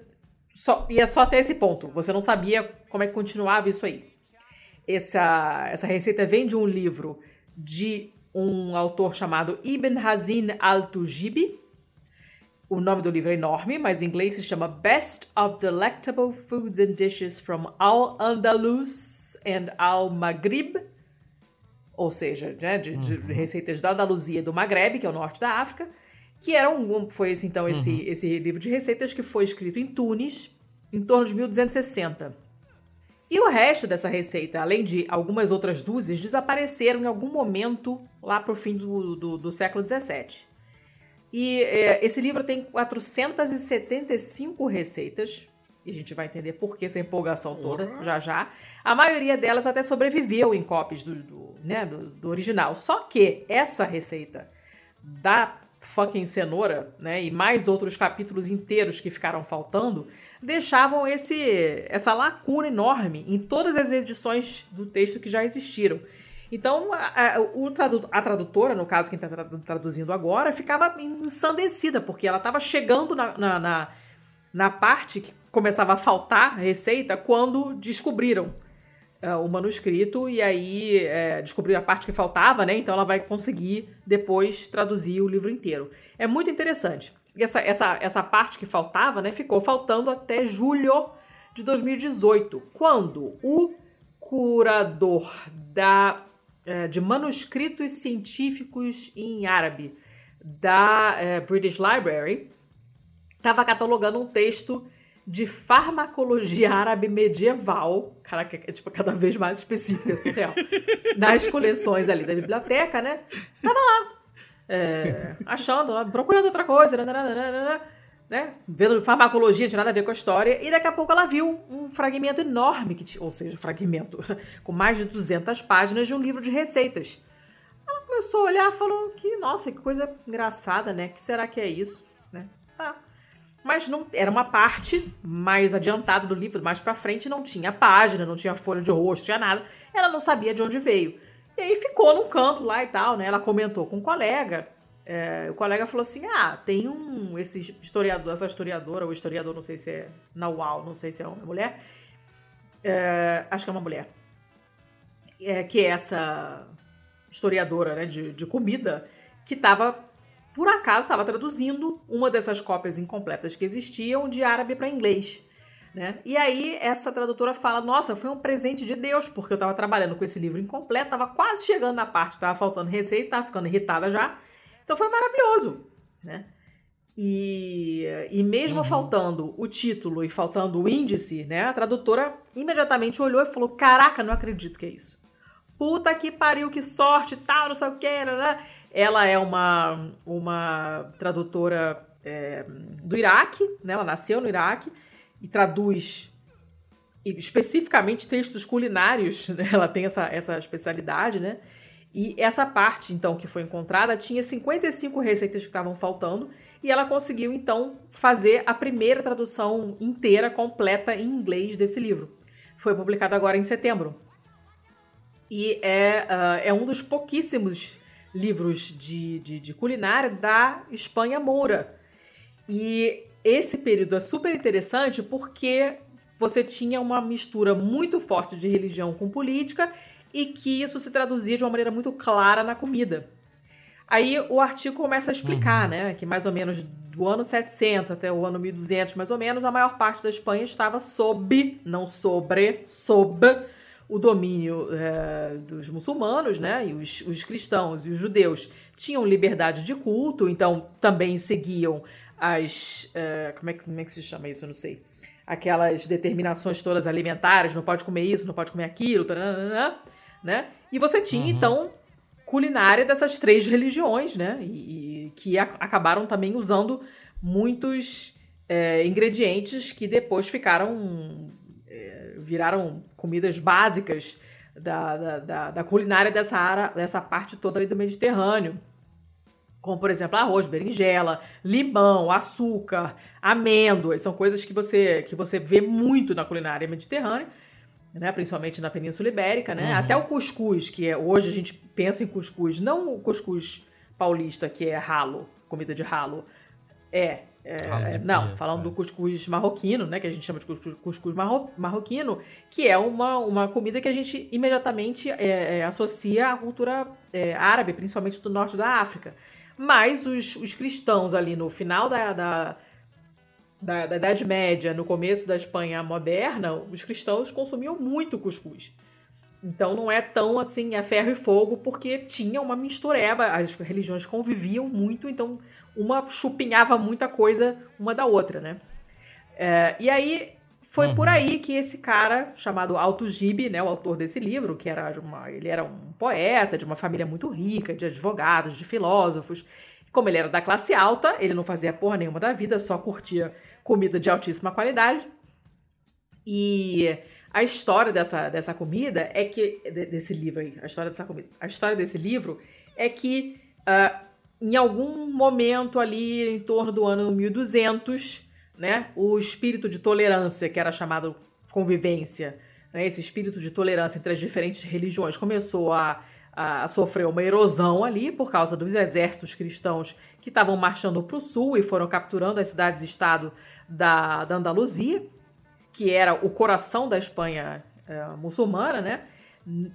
só, ia só até esse ponto. Você não sabia como é que continuava isso aí. Essa, essa receita vem de um livro de um autor chamado Ibn Hazin al-Tujibi. O nome do livro é enorme, mas em inglês se chama Best of Delectable Foods and Dishes from Al-Andalus and Al-Maghrib. Ou seja, né, de, de receitas da Andaluzia e do Maghreb, que é o norte da África. Que era um, foi esse, então esse, esse livro de receitas que foi escrito em Tunis em torno de 1260. E o resto dessa receita, além de algumas outras dúzias, desapareceram em algum momento lá para o fim do, do, do século XVII. E é, esse livro tem 475 receitas, e a gente vai entender por que essa empolgação toda já já. A maioria delas até sobreviveu em cópias do, do, né, do, do original. Só que essa receita da fucking cenoura, né, e mais outros capítulos inteiros que ficaram faltando, deixavam esse essa lacuna enorme em todas as edições do texto que já existiram. Então, a, a, a tradutora, no caso, quem está traduzindo agora, ficava ensandecida, porque ela estava chegando na, na, na, na parte que começava a faltar receita quando descobriram uh, o manuscrito e aí é, descobriram a parte que faltava, né? Então ela vai conseguir depois traduzir o livro inteiro. É muito interessante. E essa, essa, essa parte que faltava, né? Ficou faltando até julho de 2018, quando o curador da, é, de manuscritos científicos em árabe da é, British Library estava catalogando um texto de farmacologia árabe medieval, caraca, é tipo cada vez mais específico, é surreal, (laughs) nas coleções ali da biblioteca, né? Tava lá, é, achando, procurando outra coisa, né? né? Vendo farmacologia, não tinha nada a ver com a história, e daqui a pouco ela viu um fragmento enorme, que, ou seja, fragmento (laughs) com mais de 200 páginas de um livro de receitas. Ela começou a olhar e falou que, nossa, que coisa engraçada, né? que será que é isso? Né? Tá. Mas não era uma parte mais adiantada do livro, mais para frente não tinha página, não tinha folha de rosto, tinha nada. Ela não sabia de onde veio. E aí ficou num canto lá e tal, né? Ela comentou com um colega. É, o colega falou assim: ah, tem um. Esse historiador, essa historiadora, ou historiador, não sei se é na UAU, não sei se é uma mulher. É, acho que é uma mulher. É, que é essa historiadora né, de, de comida, que estava por acaso estava traduzindo uma dessas cópias incompletas que existiam de árabe para inglês. Né? E aí essa tradutora fala: Nossa, foi um presente de Deus, porque eu estava trabalhando com esse livro incompleto, estava quase chegando na parte, estava faltando receita, estava ficando irritada já. Então foi maravilhoso. Né? E, e mesmo uhum. faltando o título e faltando o índice, né, a tradutora imediatamente olhou e falou: Caraca, não acredito que é isso. Puta que pariu, que sorte, tal, não sei o que, né? Ela é uma, uma tradutora é, do Iraque, né? Ela nasceu no Iraque e traduz especificamente textos culinários, né? Ela tem essa, essa especialidade, né? E essa parte, então, que foi encontrada, tinha 55 receitas que estavam faltando, e ela conseguiu, então, fazer a primeira tradução inteira, completa em inglês desse livro. Foi publicado agora em setembro. E é, uh, é um dos pouquíssimos livros de, de, de culinária da Espanha Moura. E esse período é super interessante porque você tinha uma mistura muito forte de religião com política e que isso se traduzia de uma maneira muito clara na comida. Aí o artigo começa a explicar, uhum. né, que mais ou menos do ano 700 até o ano 1200, mais ou menos, a maior parte da Espanha estava sob, não sobre, sob o domínio é, dos muçulmanos, né? E os, os cristãos e os judeus tinham liberdade de culto, então também seguiam as. É, como, é, como é que se chama isso? Eu não sei. Aquelas determinações todas alimentares, não pode comer isso, não pode comer aquilo, taranana, né? E você tinha, uhum. então, culinária dessas três religiões, né? E, e que a, acabaram também usando muitos é, ingredientes que depois ficaram viraram comidas básicas da, da, da, da culinária dessa, área, dessa parte toda ali do Mediterrâneo. Como, por exemplo, arroz, berinjela, limão, açúcar, amêndoas. São coisas que você, que você vê muito na culinária mediterrânea, né? principalmente na Península Ibérica. Né? Uhum. Até o cuscuz, que é, hoje a gente pensa em cuscuz, não o cuscuz paulista, que é ralo, comida de ralo. É, é, não, falando é. do cuscuz marroquino, né, que a gente chama de cuscuz, cuscuz marro, marroquino, que é uma, uma comida que a gente imediatamente é, é associa à cultura é, árabe, principalmente do norte da África. Mas os, os cristãos ali no final da, da, da, da Idade Média, no começo da Espanha moderna, os cristãos consumiam muito cuscuz. Então não é tão assim a ferro e fogo, porque tinha uma mistureba, as religiões conviviam muito, então uma chupinhava muita coisa uma da outra, né? É, e aí foi uhum. por aí que esse cara chamado Alto Gibe, né, o autor desse livro, que era uma, ele era um poeta de uma família muito rica, de advogados, de filósofos. Como ele era da classe alta, ele não fazia porra nenhuma da vida, só curtia comida de altíssima qualidade. E a história dessa, dessa comida é que desse livro aí, a história dessa comida, a história desse livro é que uh, em algum momento ali em torno do ano 1200, né, o espírito de tolerância, que era chamado convivência, né, esse espírito de tolerância entre as diferentes religiões começou a, a, sofrer uma erosão ali por causa dos exércitos cristãos que estavam marchando para o sul e foram capturando as cidades-estado da, da Andaluzia, que era o coração da Espanha é, muçulmana, né?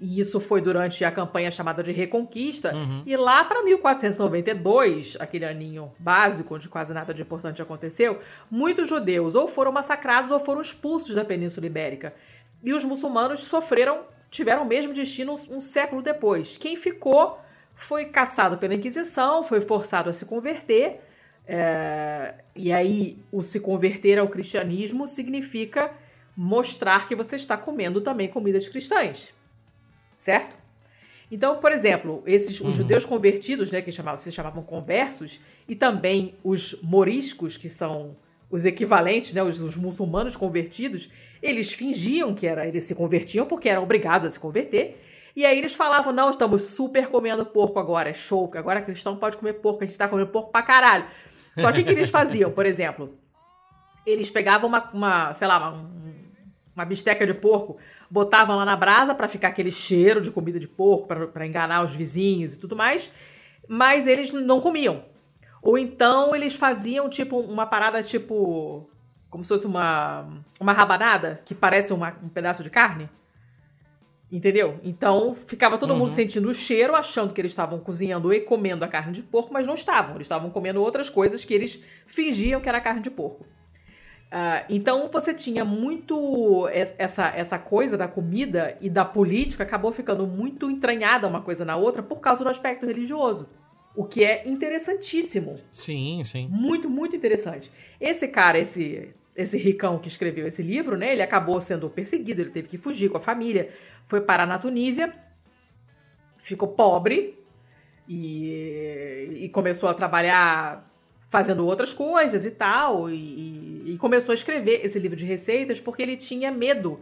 E isso foi durante a campanha chamada de Reconquista. Uhum. E lá para 1492, aquele aninho básico, onde quase nada de importante aconteceu, muitos judeus ou foram massacrados ou foram expulsos da Península Ibérica. E os muçulmanos sofreram, tiveram o mesmo destino um, um século depois. Quem ficou foi caçado pela Inquisição, foi forçado a se converter. É, e aí, o se converter ao cristianismo significa mostrar que você está comendo também comidas cristãs certo? Então, por exemplo, esses os uhum. judeus convertidos, né, que chamavam, se chamavam conversos, e também os moriscos, que são os equivalentes, né, os, os, muçulmanos convertidos, eles fingiam que era, eles se convertiam porque eram obrigados a se converter. E aí eles falavam: "Não, estamos super comendo porco agora, é show, agora cristão pode comer porco, a gente está comendo porco pra caralho". Só que o que eles faziam, por exemplo? eles pegavam uma, uma sei lá, uma, uma bisteca de porco, botavam lá na brasa para ficar aquele cheiro de comida de porco, para enganar os vizinhos e tudo mais, mas eles não comiam. Ou então eles faziam tipo uma parada tipo como se fosse uma uma rabanada que parece uma, um pedaço de carne. Entendeu? Então ficava todo uhum. mundo sentindo o cheiro, achando que eles estavam cozinhando e comendo a carne de porco, mas não estavam. Eles estavam comendo outras coisas que eles fingiam que era carne de porco. Uh, então você tinha muito essa, essa coisa da comida e da política acabou ficando muito entranhada uma coisa na outra por causa do aspecto religioso. O que é interessantíssimo. Sim, sim. Muito, muito interessante. Esse cara, esse esse ricão que escreveu esse livro, né? Ele acabou sendo perseguido, ele teve que fugir com a família, foi parar na Tunísia, ficou pobre e, e começou a trabalhar fazendo outras coisas e tal, e, e, começou a escrever esse livro de receitas porque ele tinha medo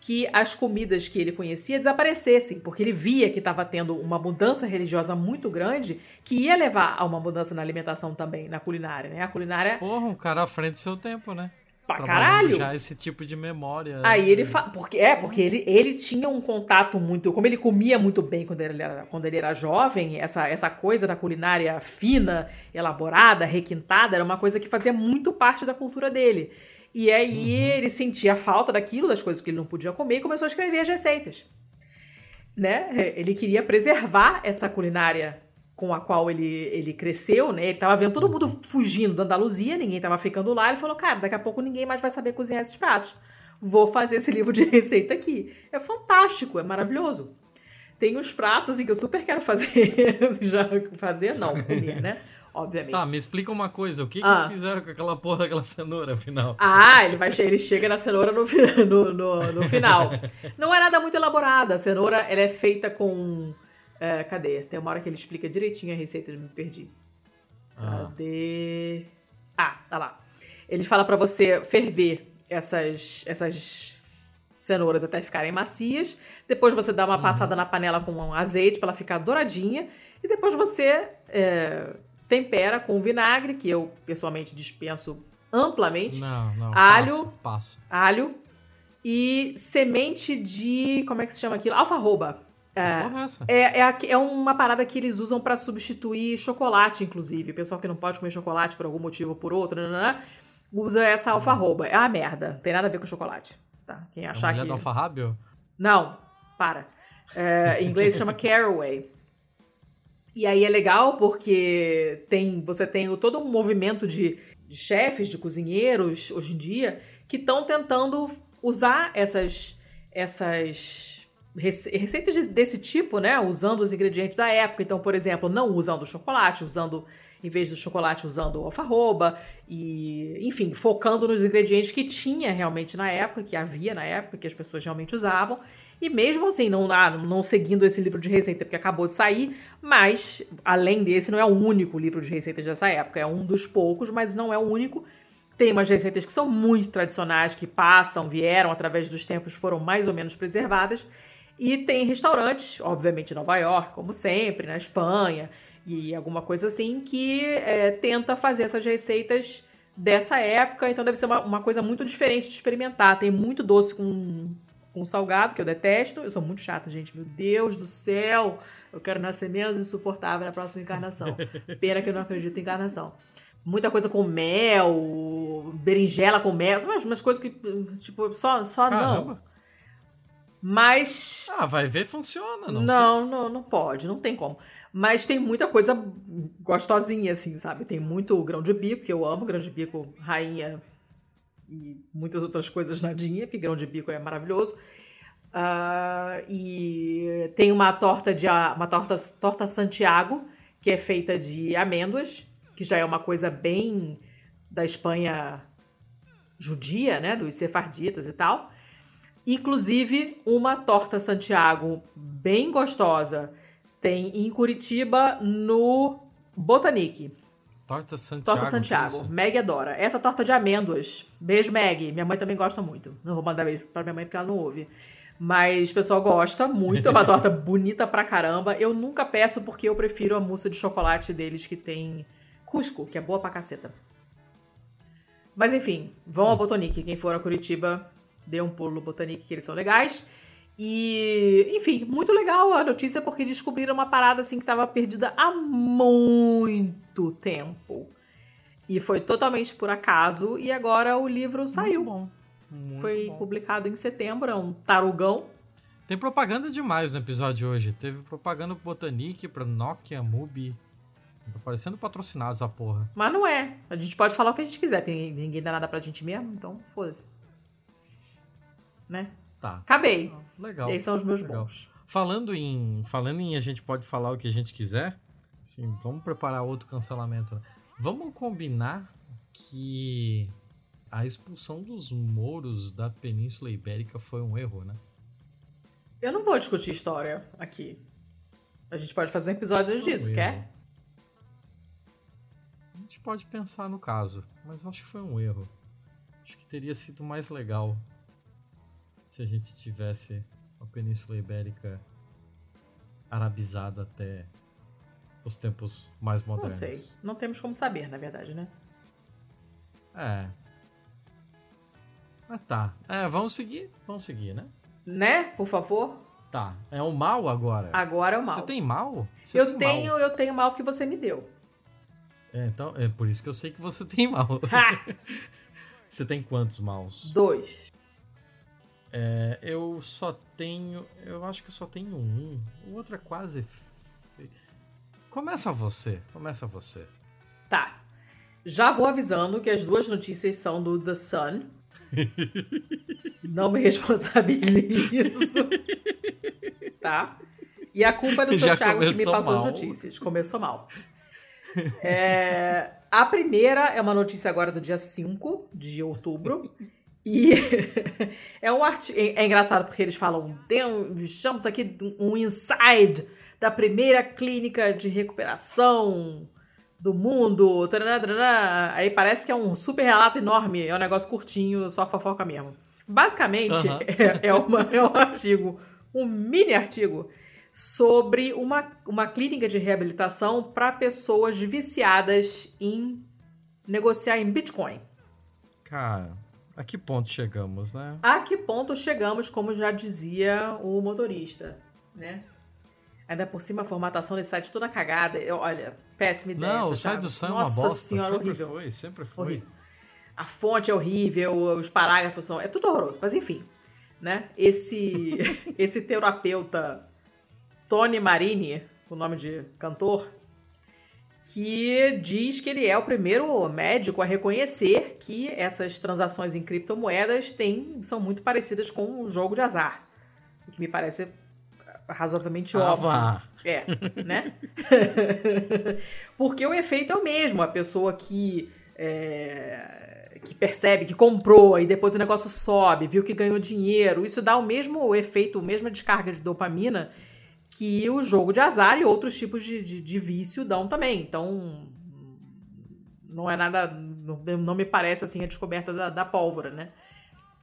que as comidas que ele conhecia desaparecessem, porque ele via que estava tendo uma mudança religiosa muito grande que ia levar a uma mudança na alimentação também, na culinária, né? A culinária... Porra, um cara à frente do seu tempo, né? Pra caralho. Já esse tipo de memória. Aí ele fa... porque é, porque ele, ele tinha um contato muito, como ele comia muito bem quando ele era, quando ele era jovem, essa, essa coisa da culinária fina, elaborada, requintada, era uma coisa que fazia muito parte da cultura dele. E aí uhum. ele sentia falta daquilo, das coisas que ele não podia comer e começou a escrever as receitas. Né? Ele queria preservar essa culinária com a qual ele, ele cresceu, né? Ele tava vendo todo mundo fugindo da Andaluzia, ninguém tava ficando lá. Ele falou, cara, daqui a pouco ninguém mais vai saber cozinhar esses pratos. Vou fazer esse (laughs) livro de receita aqui. É fantástico, é maravilhoso. Tem uns pratos, assim, que eu super quero fazer. (laughs) Já fazer, não, comer, né? Obviamente. Tá, me explica uma coisa. O que, ah. que fizeram com aquela porra daquela cenoura, afinal? Ah, ele, vai, ele chega na cenoura no, (laughs) no, no, no final. Não é nada muito elaborado. A cenoura, ela é feita com é, cadê? Tem uma hora que ele explica direitinho a receita, eu me perdi. Ah. Cadê? Ah, tá lá. Ele fala para você ferver essas, essas cenouras até ficarem macias. Depois você dá uma uhum. passada na panela com um azeite para ela ficar douradinha. E depois você é, tempera com vinagre, que eu pessoalmente dispenso amplamente. Não, não. Alho. Passo, passo. Alho. E semente de. Como é que se chama aquilo? Alfarroba. É, é, é, é, uma parada que eles usam para substituir chocolate, inclusive. O pessoal que não pode comer chocolate por algum motivo ou por outro, né, né, né usa essa alfarroba. É uma merda. Tem nada a ver com chocolate. Tá? Quem achar é que. do alfarrábio? Não, para. É, em inglês chama caraway. E aí é legal porque tem, você tem todo um movimento de, de chefes, de cozinheiros hoje em dia que estão tentando usar essas essas receitas desse tipo, né? Usando os ingredientes da época. Então, por exemplo, não usando chocolate, usando, em vez do chocolate, usando alfarroba. E, enfim, focando nos ingredientes que tinha realmente na época, que havia na época, que as pessoas realmente usavam. E mesmo assim, não, não seguindo esse livro de receita, porque acabou de sair, mas, além desse, não é o único livro de receitas dessa época. É um dos poucos, mas não é o único. Tem umas receitas que são muito tradicionais, que passam, vieram através dos tempos, foram mais ou menos preservadas. E tem restaurantes, obviamente em Nova York, como sempre, na Espanha e alguma coisa assim, que é, tenta fazer essas receitas dessa época. Então deve ser uma, uma, coisa muito diferente de experimentar. Tem muito doce com, com salgado, que eu detesto. Eu sou muito chata, gente. Meu Deus do céu! Eu quero nascer menos insuportável na próxima encarnação. (laughs) Pena que eu não acredito em encarnação. Muita coisa com mel, berinjela com mel, umas, umas coisas que, tipo, só, só não. Mas. Ah, vai ver, funciona, não? Não, não, não pode, não tem como. Mas tem muita coisa gostosinha, assim, sabe? Tem muito grão de bico, que eu amo, grão de bico, rainha e muitas outras coisas nadinha, porque grão de bico é maravilhoso. Uh, e tem uma torta de uma torta, torta Santiago, que é feita de amêndoas, que já é uma coisa bem da Espanha judia, né? Dos sefarditas e tal. Inclusive, uma torta Santiago bem gostosa tem em Curitiba no Botanique. Torta Santiago. Torta Santiago. Meg adora. Essa torta de amêndoas. Beijo, Meg. Minha mãe também gosta muito. Não vou mandar beijo pra minha mãe porque ela não ouve. Mas o pessoal gosta muito. É uma (laughs) torta bonita pra caramba. Eu nunca peço porque eu prefiro a mousse de chocolate deles que tem Cusco, que é boa pra caceta. Mas enfim, vão ao Botanique. Quem for a Curitiba, dê um pulo no Botanique, que eles são legais. E, enfim, muito legal a notícia porque descobriram uma parada assim que estava perdida há muito tempo. E foi totalmente por acaso. E agora o livro saiu. Muito bom. Muito foi bom. publicado em setembro, é um tarugão. Tem propaganda demais no episódio de hoje. Teve propaganda pro Botanique, pra Nokia, Mubi. Tá parecendo patrocinado essa porra. Mas não é. A gente pode falar o que a gente quiser, porque ninguém, ninguém dá nada pra gente mesmo, então foda-se. Né? Tá. Acabei. Legal. E aí são os meus Legal. bons. Falando em, falando em a gente pode falar o que a gente quiser, sim, vamos preparar outro cancelamento. né? Vamos combinar que a expulsão dos mouros da Península Ibérica foi um erro, né? Eu não vou discutir história aqui. A gente pode fazer um episódio Foi um disso, erro. quer? A gente pode pensar no caso, mas eu acho que foi um erro. Acho que teria sido mais legal se a gente tivesse a Península Ibérica arabizada até os tempos mais Não modernos. sei. Não temos como saber, na verdade, né? É. Ah, tá. É, vamos seguir? Vamos seguir, né? Né? Por favor. Tá. É o mal agora. Agora é o mal. Você tem mal? Você eu tem tenho, mal. eu tenho mal que você me deu. É, então, é por isso que eu sei que você tem mal. (laughs) Você tem quantos maus? Dois. É, eu só tenho. Eu acho que eu só tenho um. O outro é quase. Começa você. Começa você. Tá. Já vou avisando que as duas notícias são do The Sun. (laughs) Não me responsabilizo. tá? E a culpa é do seu Thiago que me passou as mal. notícias. Começou mal. É, a primeira é uma notícia agora do dia 5 de outubro. E (laughs) é um artigo. É, é engraçado porque eles falam, "Tem- estamos aqui um inside da primeira clínica de recuperação do mundo. Taraná, taraná. Aí parece que é um super relato enorme, é um negócio curtinho, só fofoca mesmo. Basicamente, Aham. (laughs) é, é uma- é um artigo, um mini artigo, sobre uma, uma clínica de reabilitação para pessoas viciadas em negociar em Bitcoin. Cara, a que ponto chegamos, né? A que ponto chegamos, como já dizia o motorista, né? Ainda por cima a formatação desse site toda cagada. Eu, olha, péssima ideia. Não, o site do Sam é uma Nossa bosta. senhora, sempre horrível. foi, sempre foi. Horrível. A fonte é horrível, os parágrafos são. É tudo horroroso, mas enfim. Né? Esse, (laughs) esse terapeuta Tony Marini, o nome de cantor, que diz que ele é o primeiro médico a reconhecer que essas transações em criptomoedas têm, são muito parecidas com o jogo de azar. O que me parece razoavelmente Ah, óbvio. vá. É, né? (laughs) Porque o efeito é o mesmo. A pessoa que, é, que percebe, que comprou e depois o negócio sobe, viu que ganhou dinheiro, isso dá o mesmo efeito, a mesma descarga de dopamina que o jogo de azar e outros tipos de, de, de vício dão também. Então, não é nada. Não, me parece assim a descoberta da, da pólvora, né?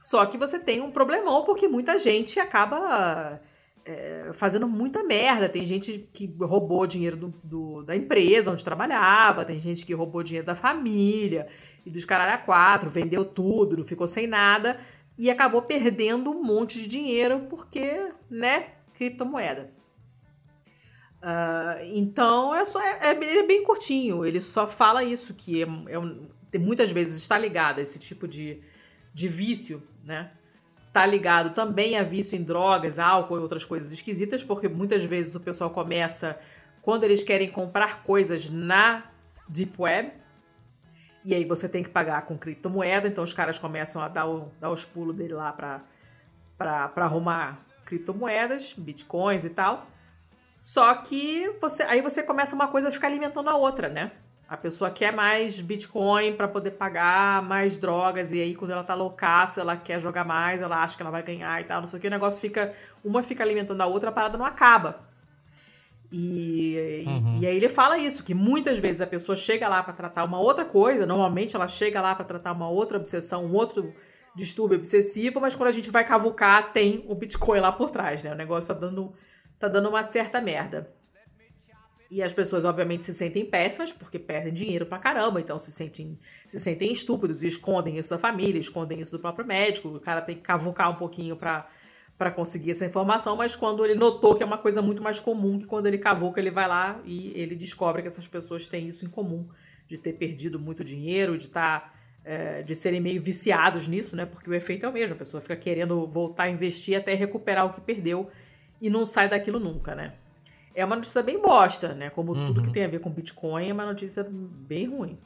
Só que você tem um problemão porque muita gente acaba é, fazendo muita merda. Tem gente que roubou dinheiro do, do- da empresa onde trabalhava, tem gente que roubou dinheiro da família e dos caralho a quatro, vendeu tudo, não ficou sem nada e acabou perdendo um monte de dinheiro porque, né, criptomoeda. Ah, então é só é, é- ele é bem curtinho. Ele só fala isso que é, é muitas vezes está ligado a esse tipo de, de vício, né? Tá ligado também a vício em drogas, álcool e outras coisas esquisitas, porque muitas vezes o pessoal começa quando eles querem comprar coisas na Deep Web. E aí você tem que pagar com criptomoeda, então os caras começam a dar, o- dar os pulos dele lá para arrumar criptomoedas, bitcoins e tal. Só que você, aí você começa uma coisa a ficar alimentando a outra, né? A pessoa quer mais Bitcoin para poder pagar mais drogas, e aí quando ela tá loucaça, ela quer jogar mais, ela acha que ela vai ganhar e tal, não sei o que, o negócio fica. Uma fica alimentando a outra, a parada não acaba. E, e- Uhum. e aí ele fala isso, que muitas vezes a pessoa chega lá para tratar uma outra coisa, normalmente ela chega lá para tratar uma outra obsessão, um outro distúrbio obsessivo, mas quando a gente vai cavucar, tem o Bitcoin lá por trás, né? O negócio tá dando, tá dando uma certa merda. E as pessoas, obviamente, se sentem péssimas porque perdem dinheiro pra caramba, então se sentem, se sentem estúpidos e escondem isso da família, escondem isso do próprio médico. O cara tem que cavucar um pouquinho pra, pra conseguir essa informação, mas quando ele notou que é uma coisa muito mais comum, que quando ele cavuca, ele vai lá e ele descobre que essas pessoas têm isso em comum, de ter perdido muito dinheiro, de estar. Tá, é, de serem meio viciados nisso, né? Porque o efeito é o mesmo, a pessoa fica querendo voltar a investir até recuperar o que perdeu e não sai daquilo nunca, né? É uma notícia bem bosta, né? Como uhum. tudo que tem a ver com Bitcoin é uma notícia bem ruim.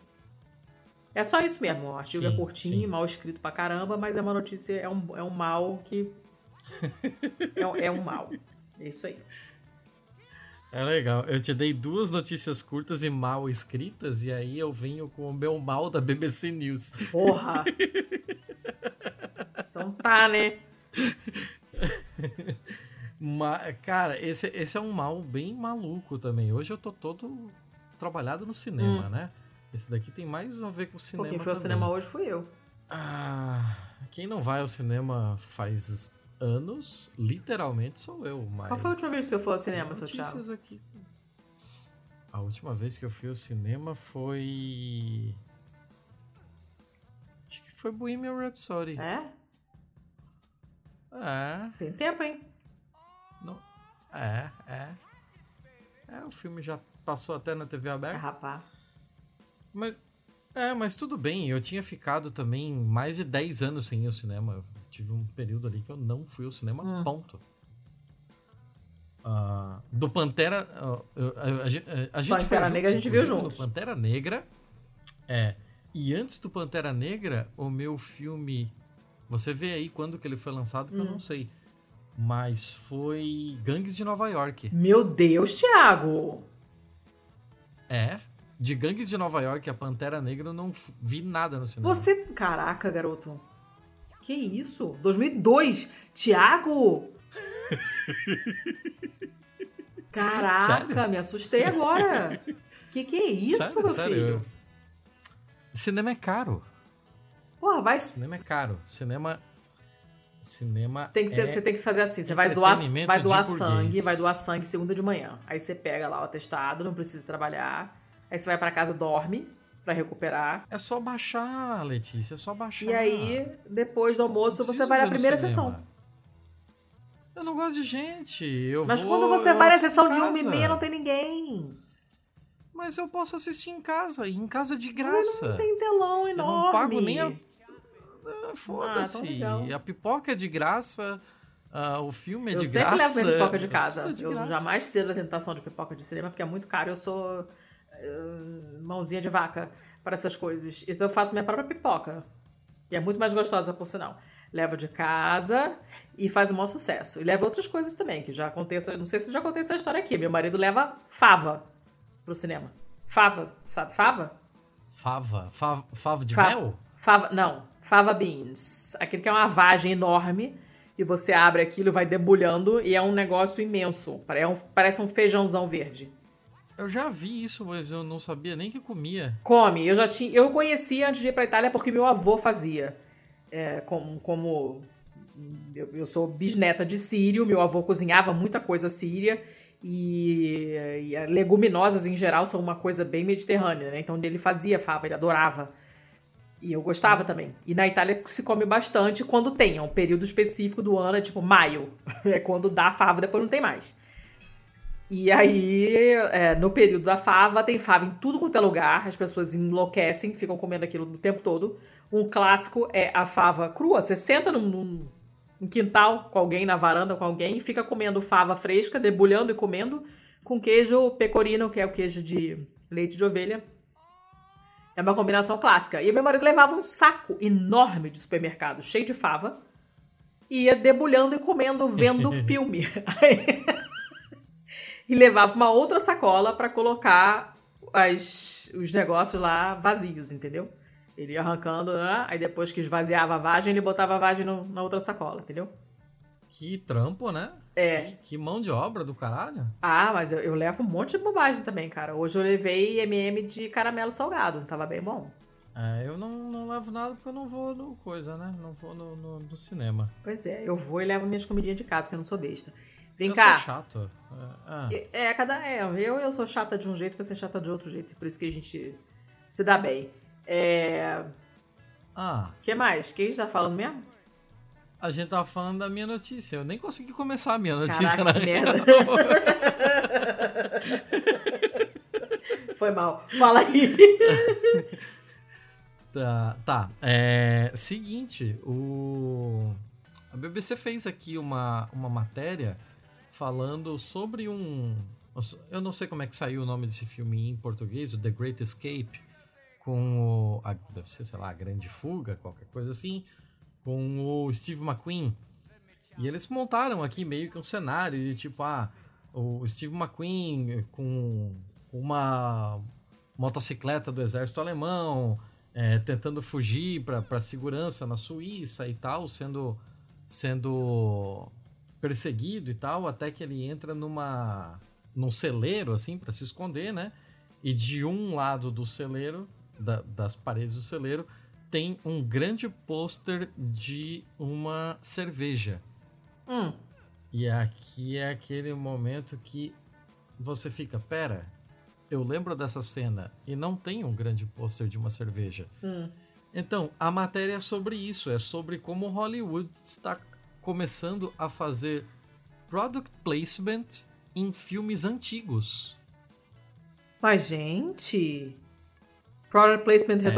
É só isso mesmo. O artigo é sim, é curtinho, sim. mal escrito pra caramba, mas é uma notícia, é um, é um mal que. (laughs) é, é um mal. É isso aí. É legal. Eu te dei duas notícias curtas e mal escritas, e aí eu venho com o meu mal da BBC News. Porra! (laughs) então tá, né? (laughs) cara, esse, esse é um mal bem maluco também. Hoje eu tô todo trabalhado no cinema, hum. né? Esse daqui tem mais a ver com o cinema. quem foi ao cinema hoje fui eu. Ah, quem não vai ao cinema faz anos, literalmente sou eu. Mas Qual foi a última vez que eu fui ao cinema, seu Thiago? Aqui. A última vez que eu fui ao cinema foi. Acho que foi Bohemian Rhapsody. É? É. Tem tempo, hein? É, é. É, o filme já passou até na TV aberta. Ah, rapaz. Mas. É, mas tudo bem. Eu tinha ficado também mais de 10 anos sem ir ao cinema. Eu tive um período ali que eu não fui ao cinema, hum. ponto. Uh, do Pantera. Uh, a, gente Pantera Negra a gente viu junto. Do Pantera Negra. É. E antes do Pantera Negra, o meu filme. Você vê aí quando que ele foi lançado, que hum. eu não sei. Mas foi Gangues de Nova York. Meu Deus, Thiago! É. De Gangues de Nova York a Pantera Negra eu não vi nada no cinema. Você. Caraca, garoto. Que isso? 2002? Thiago! (laughs) Caraca, sério? me assustei agora. Que que é isso, sério, meu sério? filho? Cinema é caro. Pô, vai. Cinema é caro. Cinema Cinema tem que ser, é você tem que fazer assim, você vai doar, vai doar sangue, vai doar sangue segunda de manhã. Aí você pega lá o atestado, não precisa trabalhar. Aí você vai para casa, dorme para recuperar. É só baixar, Letícia, é só baixar. E aí, depois do almoço, você vai na primeira sessão. Eu não gosto de gente. Eu Mas vou, quando você vai na sessão de uma e meia, não tem ninguém. Mas eu posso assistir em casa, em casa de graça. Mas não tem telão enorme. Eu não pago nem a foda-se. Ah, a pipoca é de graça. Uh, o filme é eu de graça. Eu sempre levo minha pipoca de casa. De eu graça. jamais cedo a tentação de pipoca de cinema, porque é muito caro. Eu sou uh, mãozinha de vaca para essas coisas. Então eu faço minha própria pipoca. E é muito mais gostosa, por sinal. Levo de casa e faz um maior sucesso. E leva outras coisas também, que já aconteça. Não sei se já aconteceu essa história aqui. Meu marido leva fava pro cinema. Fava, sabe? Fava? Fava? Fava, fava de mel? Fava, não fava beans. Aquele que é uma vagem enorme e você abre aquilo, vai debulhando e é um negócio imenso. É parece um feijãozão verde. Eu já vi isso, mas eu não sabia nem que comia. Come. Eu já tinha, eu conhecia antes de ir para Itália porque meu avô fazia. É, como, como eu, eu, sou bisneta de sírio, meu avô cozinhava muita coisa síria e, e leguminosas em geral são uma coisa bem mediterrânea, né? Então ele fazia fava, ele adorava. E eu gostava também. E na Itália se come bastante quando tem. É um período específico do ano, é tipo maio. (laughs) É quando dá a fava, depois não tem mais. E aí, é, no período da fava, tem fava em tudo quanto é lugar. As pessoas enlouquecem, ficam comendo aquilo o tempo todo. Um clássico é a fava crua. Você senta num, num, num quintal com alguém, na varanda com alguém, e fica comendo fava fresca, debulhando e comendo, com queijo pecorino, que é o queijo de leite de ovelha, é uma combinação clássica. E meu marido levava um saco enorme de supermercado, cheio de fava, e ia debulhando e comendo, vendo (laughs) filme. (laughs) e levava uma outra sacola para colocar as, os negócios lá vazios, entendeu? Ele ia arrancando, né? aí depois que esvaziava a vagem, ele botava a vagem no, na outra sacola, entendeu? Que trampo, né? É. Que, mão de obra do caralho. Ah, mas eu, eu, levo um monte de bobagem também, cara. Hoje eu levei MM de caramelo salgado, tava bem bom. É, eu não, não levo nada porque eu não vou no coisa, né? Não vou no, no, no cinema. Pois é, eu vou e levo minhas comidinhas de casa, que eu não sou besta. Vem eu cá. Sou chato. Ah. É, cada. É, eu, eu sou chata de um jeito, você é chata de outro jeito. Por isso que a gente se dá bem. É. Ah. O que mais? Quem está falando mesmo? A gente tava falando da minha notícia. Eu nem consegui começar a minha notícia Caraca, na que merda. (laughs) Foi mal. Fala aí. (laughs) tá, tá. É, seguinte, o a BBC fez aqui uma, uma matéria falando sobre um eu não sei como é que saiu o nome desse filme em português, o The Great Escape, com o a, deve ser, sei lá, a Grande Fuga, qualquer coisa assim, com o Steve McQueen. E eles montaram aqui meio que um cenário de tipo, ah, o Steve McQueen com uma motocicleta do exército alemão, é, tentando fugir para segurança na Suíça e tal, sendo, sendo perseguido e tal, até que ele entra numa num celeiro assim para se esconder, né? E de um lado do celeiro, da, das paredes do celeiro, tem um grande pôster de uma cerveja. Hum. E aqui é aquele momento que você fica, pera, eu lembro dessa cena e não tem um grande pôster de uma cerveja. Hum. Então, a matéria é sobre isso, é sobre como Hollywood está começando a fazer product placement em filmes antigos. Mas, gente. Product placement é.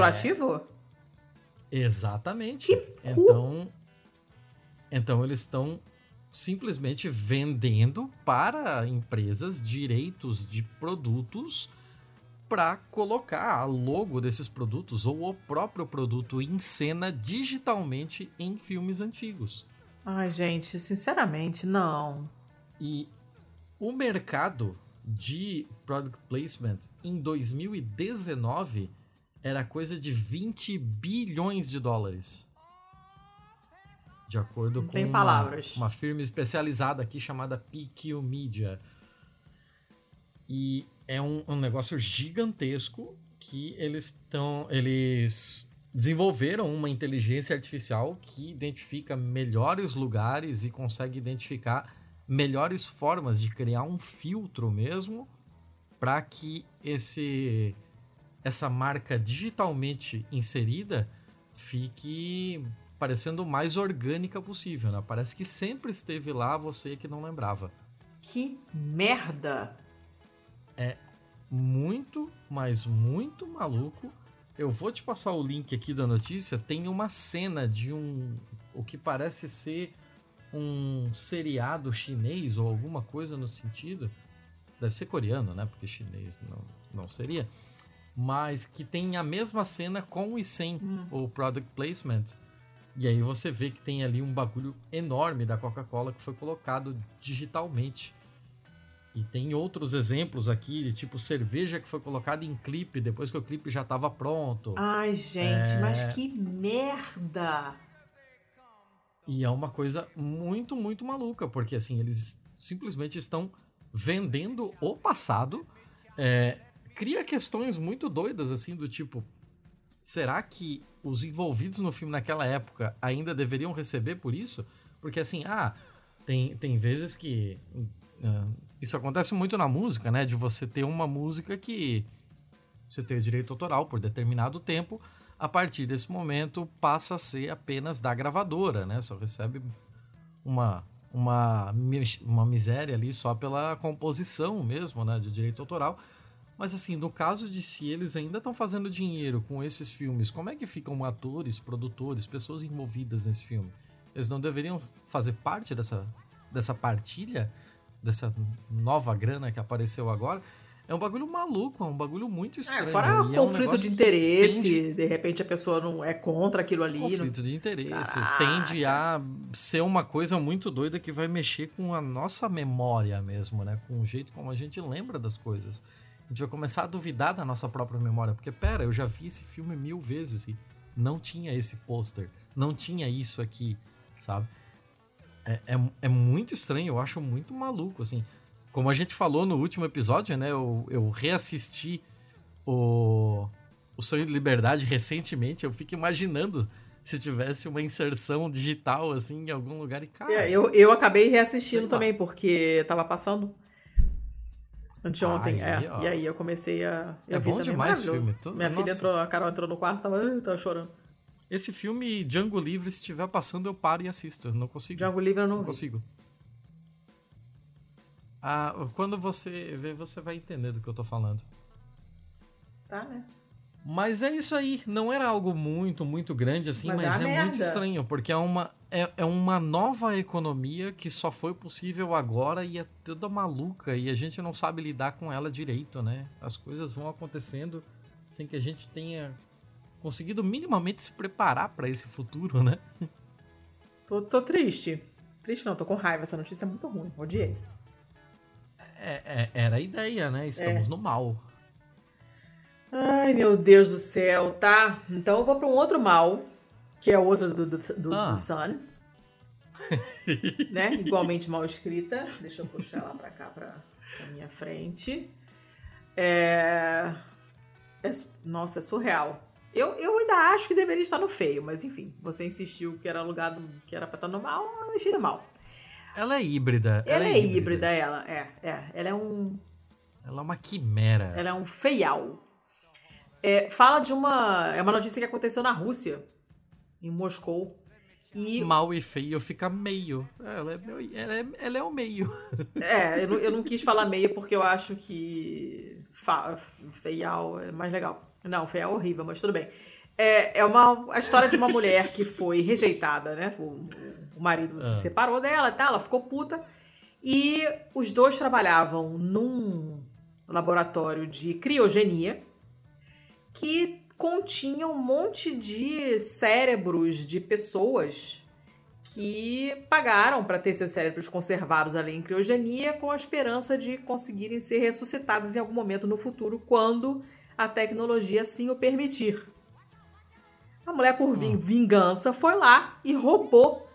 Exatamente. Que então, então eles estão simplesmente vendendo para empresas direitos de produtos para colocar a logo desses produtos ou o próprio produto em cena digitalmente em filmes antigos. Ai, gente, sinceramente, não. E o mercado de product placement em 2019 era coisa de 20 bilhões de dólares. De acordo Não com uma, uma firma especializada aqui chamada PQ Media. E é um, um negócio gigantesco que eles estão. Eles desenvolveram uma inteligência artificial que identifica melhores lugares e consegue identificar melhores formas de criar um filtro mesmo para que esse essa marca digitalmente inserida fique parecendo o mais orgânica possível, né? Parece que sempre esteve lá você que não lembrava. Que merda! É muito, mas muito maluco. Eu vou te passar o link aqui da notícia. Tem uma cena de um o que parece ser um seriado chinês ou alguma coisa no sentido. Deve ser coreano, né? Porque chinês não, não seria. Mas que tem a mesma cena com e sem Hum. o product placement. E aí você vê que tem ali um bagulho enorme da Coca-Cola que foi colocado digitalmente. E tem outros exemplos aqui, de tipo cerveja que foi colocada em clipe depois que o clipe já estava pronto. Ai, gente, É. mas que merda! E é uma coisa muito, muito maluca, porque assim, eles simplesmente estão vendendo o passado. É, cria questões muito doidas, assim, do tipo: será que os envolvidos no filme naquela época ainda deveriam receber por isso? Porque assim, ah, tem, tem vezes que. ah, isso acontece muito na música, né? De você ter uma música que você tem o direito autoral por determinado tempo, a partir desse momento passa a ser apenas da gravadora, né? Só recebe uma, uma, uma miséria ali só pela composição mesmo, né? De direito autoral. Mas assim, no caso de se eles ainda estão fazendo dinheiro com esses filmes, como é que ficam atores, produtores, pessoas envolvidas nesse filme? Eles não deveriam fazer parte dessa, dessa partilha, dessa nova grana que apareceu agora? É um bagulho maluco, é um bagulho muito estranho. É, fora e é um conflito de interesse, tende- de repente a pessoa não é contra aquilo ali. não- conflito de interesse. Caraca. Tende a ser uma coisa muito doida que vai mexer com a nossa memória mesmo, né? Com o jeito como a gente lembra das coisas. A gente vai começar a duvidar da nossa própria memória. Porque, pera, eu já vi esse filme mil vezes e não tinha esse pôster. Não tinha isso aqui, sabe? É, é, é muito estranho, eu acho muito maluco, assim. Como a gente falou no último episódio, né? Eu, eu reassisti o, o Sonho de Liberdade recentemente. Eu fico imaginando se tivesse uma inserção digital, assim, em algum lugar. E, cara, é, eu, eu acabei reassistindo também, porque tava passando anteontem. Aí, é, e aí eu comecei a. Eu é bom demais o filme. Minha Nossa. filha entrou, a Carol entrou no quarto, tava, tava chorando. Esse filme, Django Livre, se estiver passando, eu paro e assisto. Eu não consigo. Django Livre eu não, não consigo. Ah, quando você vê, você vai entender do que eu tô falando. Tá, né? Mas é isso aí. Não era algo muito, muito grande assim, mas, mas é, é muito estranho, porque é uma, é, é uma nova economia que só foi possível agora e é toda maluca e a gente não sabe lidar com ela direito, né? As coisas vão acontecendo sem que a gente tenha conseguido minimamente se preparar para esse futuro, né? Tô, tô triste. Triste não, tô com raiva. Essa notícia é muito ruim. Odiei. É, é, era a ideia, né? Estamos é. no mal. Ai, meu Deus do céu, tá? Então eu vou para um outro mal, que é o outro do, do, do, ah. Sun. né? Igualmente mal escrita. Deixa eu puxar ela para cá, para pra minha frente. É... é... Nossa, é surreal. Eu, eu ainda acho que deveria estar no feio, mas enfim, você insistiu que era alugado, que era pra estar no mal, eu deixei no mal. Ela é híbrida. Ela, ela é, é híbrida. híbrida, ela. É, é. Ela é um. Ela é uma quimera. Ela é um feial. É, fala de uma. É uma notícia que aconteceu na Rússia, em Moscou. E... Mal e feio fica meio. Ela é, ela é, ela é o meio. (laughs) É, eu não, eu não quis falar meio porque eu acho que fa, feial é mais legal. Não, feial é horrível, mas tudo bem. É, é uma, a história de uma mulher que foi rejeitada, né? O, o marido ah. se separou dela, tá? ela ficou puta. E os dois trabalhavam num laboratório de criogenia que continha um monte de cérebros de pessoas que pagaram para ter seus cérebros conservados ali em criogenia com a esperança de conseguirem ser ressuscitados em algum momento no futuro, quando a tecnologia assim o permitir. A mulher, por hum. vingança, foi lá e roubou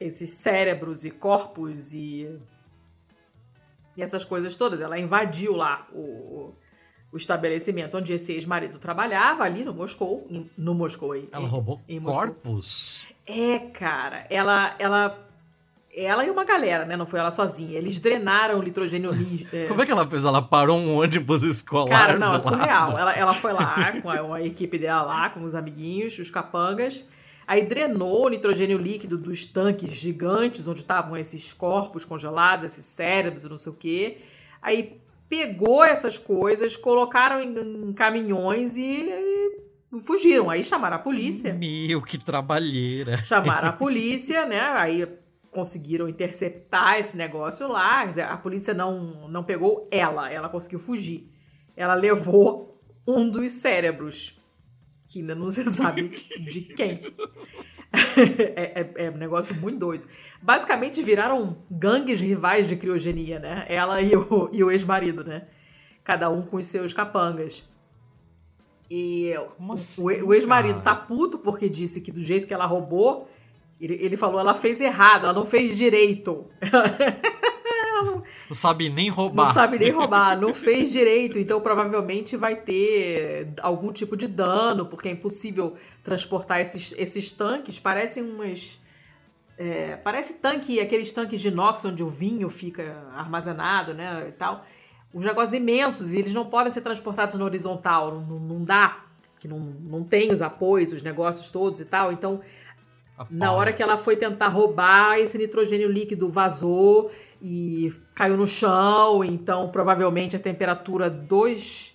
esses cérebros e corpos e, e essas coisas todas. Ela invadiu lá o, o estabelecimento onde esse ex-marido trabalhava, ali no Moscou. No Moscou aí. Ela roubou em corpos? É, cara. Ela, ela ela e uma galera, né? Não foi ela sozinha. Eles drenaram o nitrogênio é... Como é que ela fez? Ela parou um ônibus escolar Cara, não, é surreal. Ela, ela foi lá (laughs) com a, a, equipe dela lá, com os amiguinhos, os capangas. Aí drenou o nitrogênio líquido dos tanques gigantes, onde estavam esses corpos congelados, esses cérebros não sei o quê. Aí pegou essas coisas, colocaram em, em caminhões e, e fugiram. Aí chamaram a polícia. Meu, que trabalheira. Chamaram a (laughs) polícia, né? Aí conseguiram interceptar esse negócio lá. A polícia não, não pegou ela, ela conseguiu fugir. Ela levou um dos cérebros, que ainda não se sabe de quem. (laughs) é, é, é, um negócio muito doido. Basicamente viraram gangues rivais de criogenia, né? Ela e o, e o ex-marido, né? Cada um com os seus capangas. E assim, o, o ex-marido tá puto porque disse que do jeito que ela roubou, ele, ele falou, ela fez errado, ela não fez direito. (laughs) não, sabe nem roubar. Não sabe nem roubar, não fez direito, então provavelmente vai ter algum tipo de dano, porque é impossível transportar esses, esses tanques. Parecem umas. É, parece tanque, aqueles tanques de inox onde o vinho fica armazenado, né? E tal. Uns negócios imensos, e eles não podem ser transportados na horizontal, não, não dá, que não, não tem os apoios, os negócios todos e tal. Então na hora que ela foi tentar roubar, esse nitrogênio líquido vazou e caiu no chão, então provavelmente a temperatura dos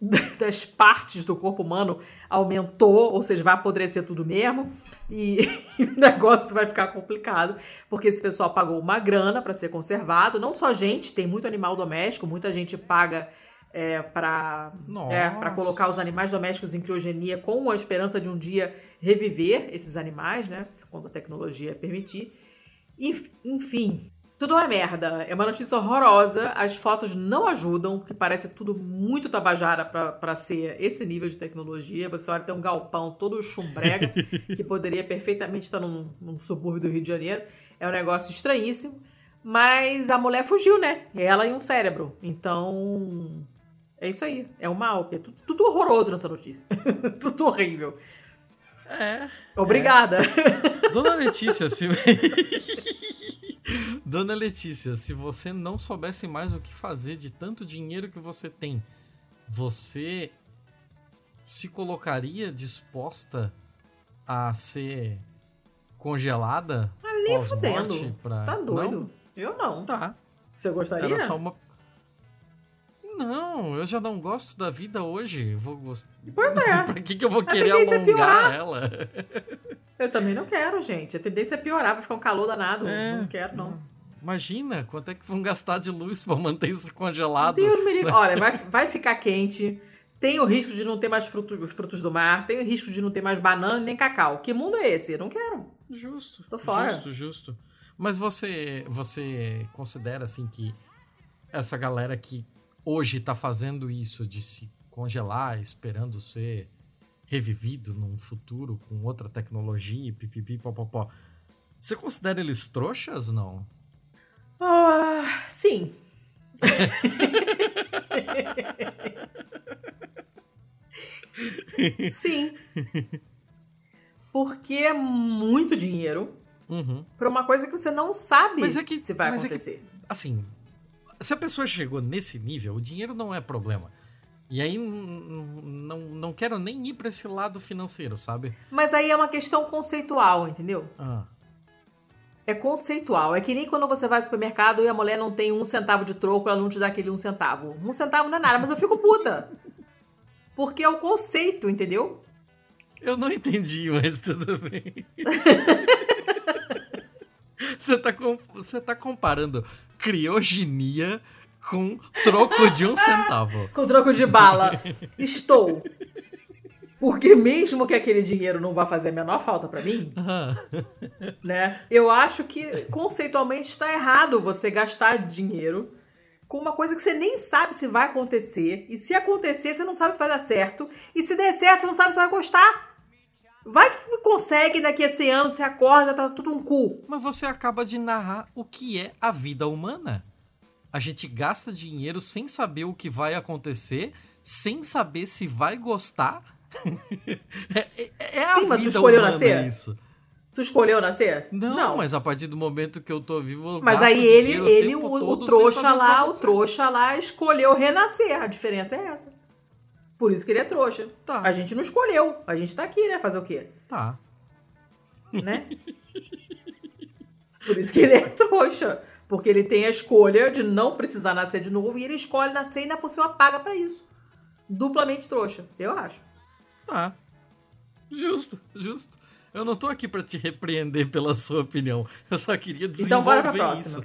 (laughs) das partes do corpo humano aumentou, ou seja, vai apodrecer tudo mesmo, e, e (laughs) o negócio vai ficar complicado, porque esse pessoal pagou uma grana para ser conservado, não só gente, tem muito animal doméstico, muita gente paga é, para é, colocar os animais domésticos em criogenia com a esperança de um dia reviver esses animais, né? Quando a tecnologia permitir. Enfim, tudo é merda. É uma notícia horrorosa. As fotos não ajudam, que parece tudo muito tabajara para ser esse nível de tecnologia. Você olha, tem um galpão todo chumbrega, (laughs) que poderia perfeitamente estar num, num subúrbio do Rio de Janeiro. É um negócio estranhíssimo. Mas a mulher fugiu, né? Ela e um cérebro. Então, é isso aí. É o mal. É tudo, tudo horroroso nessa notícia. (laughs) tudo horrível. É. Obrigada. É. Dona Letícia, se. (laughs) Dona Letícia, se você não soubesse mais o que fazer de tanto dinheiro que você tem, você se colocaria disposta a ser congelada? Ali fudendo. Pra... Tá doido? Não? Eu não. Tá. Você gostaria? Era só uma. Não, eu já não gosto da vida hoje. Vou gost... Pois é. (laughs) pra que, que eu vou querer alongar ela? (laughs) eu também não quero, gente. A tendência é piorar, vai ficar um calor danado. É. Não quero, não. Imagina quanto é que vão gastar de luz para manter isso congelado. Deus me livre. Olha, vai, vai ficar quente. Tem o risco de não ter mais frutos, frutos do mar. Tem o risco de não ter mais banana nem cacau. Que mundo é esse? Eu não quero. Justo. Tô fora. Justo, justo. Mas você, você considera assim que essa galera que hoje está fazendo isso de se congelar, esperando ser revivido num futuro com outra tecnologia, pipipi, popopó. Você considera eles trouxas, não? Ah, sim. sim. Porque é muito dinheiro uhum. para uma coisa que você não sabe é que, se vai acontecer. É que, assim, se a pessoa chegou nesse nível, o dinheiro não é problema. E aí não, não quero nem ir para esse lado financeiro, sabe? Mas aí é uma questão conceitual, entendeu? Ah. É conceitual. É que nem quando você vai ao supermercado e a mulher não tem um centavo de troco, ela não te dá aquele um centavo. Um centavo não é nada, mas eu fico puta. Porque é o conceito, entendeu? Eu não entendi, mas tudo bem. (laughs) você, tá com, você tá comparando criogenia com troco de um centavo. com troco de bala. Estou. Porque mesmo que aquele dinheiro não vá fazer a menor falta para mim, né? Eu acho que conceitualmente está errado você gastar dinheiro com uma coisa que você nem sabe se vai acontecer. E se acontecer, você não sabe se vai dar certo. E se der certo, você não sabe se vai gostar. Vai que consegue daqui a 100 anos, você acorda, tá tudo um cu. Mas você acaba de narrar o que é a vida humana. A gente gasta dinheiro sem saber o que vai acontecer, sem saber se vai gostar. (laughs) é, é Sim, a mas tu escolheu nascer? Isso. Tu escolheu nascer? Não, não, mas a partir do momento que eu tô vivo. Eu mas aí ele, ele o, o, trouxa lá, o trouxa lá escolheu renascer. A diferença é essa. Por isso que ele é trouxa. Tá. A gente não escolheu. A gente tá aqui, né? Fazer o quê? Tá. Né? Por isso que ele é trouxa. Porque ele tem a escolha de não precisar nascer de novo e ele escolhe nascer e na por cima paga pra isso. Duplamente trouxa, eu acho. Tá. Justo, justo. Eu não tô aqui para te repreender pela sua opinião. Eu só queria desenvolver então bora pra próxima.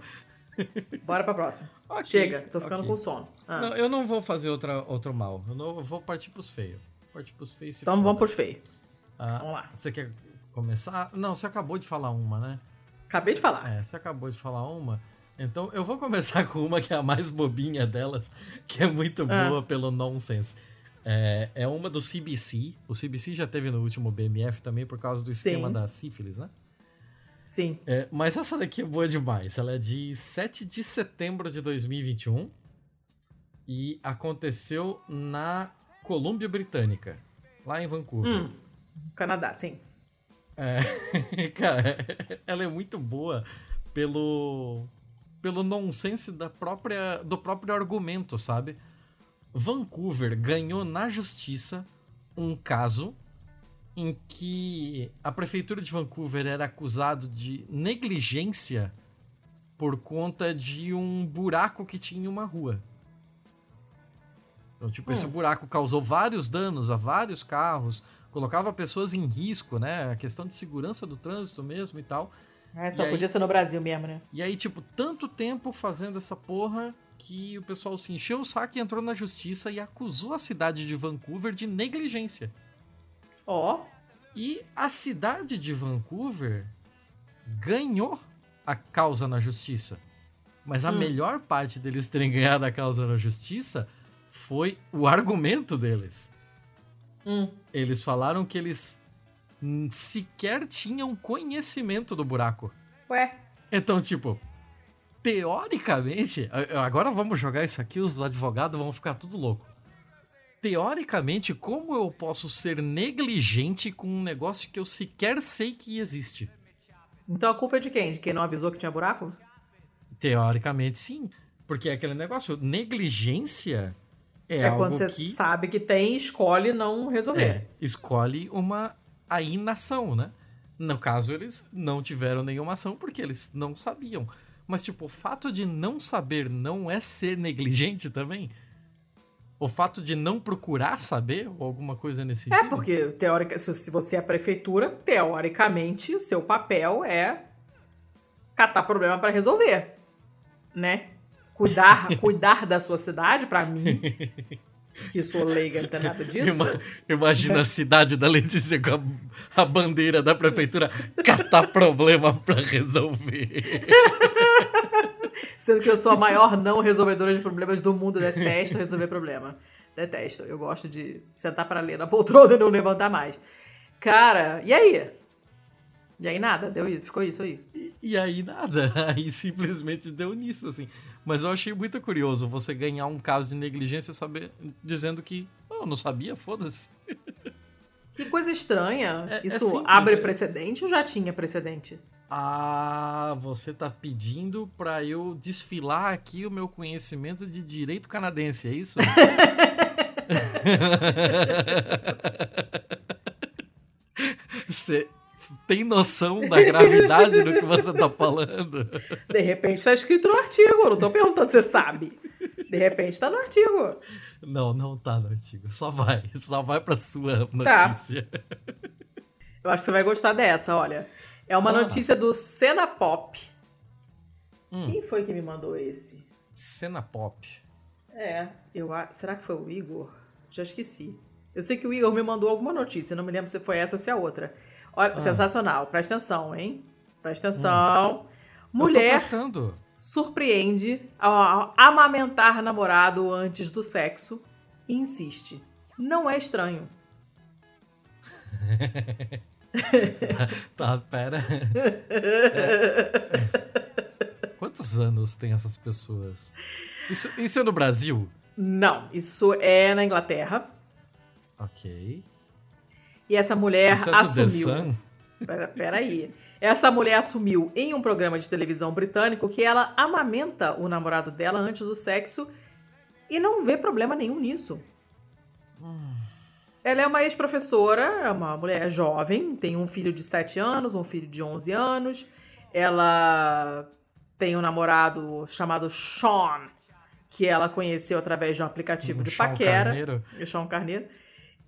isso. Bora pra próxima. (laughs) Okay, Chega, tô ficando okay. com sono. Ah. Não, eu não vou fazer outra, outro mal. Eu, não, eu vou partir pros feios. Partir pros feios. Então foda. vamos pros feios. Ah, vamos lá. Você quer começar? Não, você acabou de falar uma, né? Acabei de falar. É, você acabou de falar uma. Então eu vou começar (laughs) com uma que é a mais bobinha delas, que é muito ah. boa pelo nonsense. É, é uma do CBC. O CBC já teve no último BMF também por causa do esquema Sim. da sífilis, né? Sim. É, mas essa daqui é boa demais. Ela é de 7 de setembro de 2021 e aconteceu na Colômbia Britânica, lá em Vancouver. Hum, Canadá, sim. É, (laughs) cara, ela é muito boa pelo pelo nonsense da própria do próprio argumento, sabe? Vancouver ganhou na justiça um caso em que a prefeitura de Vancouver era acusado de negligência por conta de um buraco que tinha em uma rua. Então, tipo, hum. esse buraco causou vários danos a vários carros, colocava pessoas em risco, né? A questão de segurança do trânsito mesmo e tal. É, só e podia aí, ser no Brasil mesmo, né? E aí, tipo, tanto tempo fazendo essa porra que o pessoal se encheu o saco e entrou na justiça e acusou a cidade de Vancouver de negligência. Ó. Oh. E a cidade de Vancouver ganhou a causa na justiça. Mas a hum. melhor parte deles terem ganhado a causa na justiça foi o argumento deles. Hum. Eles falaram que eles sequer tinham conhecimento do buraco. Ué. Então, tipo, teoricamente, agora vamos jogar isso aqui, os advogados vão ficar tudo louco. teoricamente, como eu posso ser negligente com um negócio que eu sequer sei que existe? Então a culpa é de quem? De quem não avisou que tinha buraco? Teoricamente, sim. Porque é aquele negócio, negligência é, É, algo quando você que sabe que tem e escolhe não resolver. é, escolhe uma a inação, né? No caso, eles não tiveram nenhuma ação porque eles não sabiam. Mas, tipo, o fato de não saber não é ser negligente também? O fato de não procurar saber ou alguma coisa nesse É, sentido? porque teórica, se você é a prefeitura, teoricamente, o seu papel é catar problema para resolver, né? Cuidar, (laughs) cuidar da sua cidade, para mim, (laughs) que sou leiga, não tem nada disso. Ima- Imagina a cidade da Letícia com a, a bandeira da prefeitura catar problema pra resolver. (laughs) Sendo que eu sou a maior não resolvedora de problemas do mundo, detesto resolver problema. Detesto. Eu gosto de sentar para ler na poltrona e não levantar mais. Cara, e aí? E aí nada, deu isso, ficou isso aí. E, e aí nada, (laughs) aí simplesmente deu nisso, assim. Mas eu achei muito curioso você ganhar um caso de negligência saber, dizendo que, oh, não sabia, foda-se. Que coisa estranha. É- é Isso simples, abre é. precedente ou já tinha precedente? Ah, você tá pedindo pra eu desfilar aqui o meu conhecimento de direito canadense, é isso? (laughs) Você tem noção da gravidade do que você tá falando? De repente está escrito no artigo, eu não tô perguntando se você sabe. De repente tá no artigo. Não, não tá no artigo. Só vai, só vai pra sua Tá. notícia. Eu acho que você vai gostar dessa, olha. É uma notícia do Cena Pop. Hum. Quem foi que me mandou esse? Cena pop. É, eu a- será que foi o Igor? Já esqueci. Eu sei que o Igor me mandou alguma notícia, não me lembro se foi essa ou se é outra. Olha, Ah. sensacional. Presta atenção, hein? Presta atenção. Eu tô Mulher surpreende ao amamentar namorado antes do sexo e insiste. Não é estranho. (laughs) Tá, pera. É. (laughs) Quantos anos tem essas pessoas? Isso, isso é no Brasil? Não, isso é na Inglaterra. Ok. E essa mulher Isso é assumiu. Pera, peraí. Essa mulher assumiu em um programa de televisão britânico que ela amamenta o namorado dela antes do sexo e não vê problema nenhum nisso. Ela é uma ex-professora, é uma mulher jovem, tem um filho de 7 anos, um filho de 11 anos. Ela tem um namorado chamado Sean, que ela conheceu através de um aplicativo Um de Sean paquera. Carneiro? o Sean Carneiro.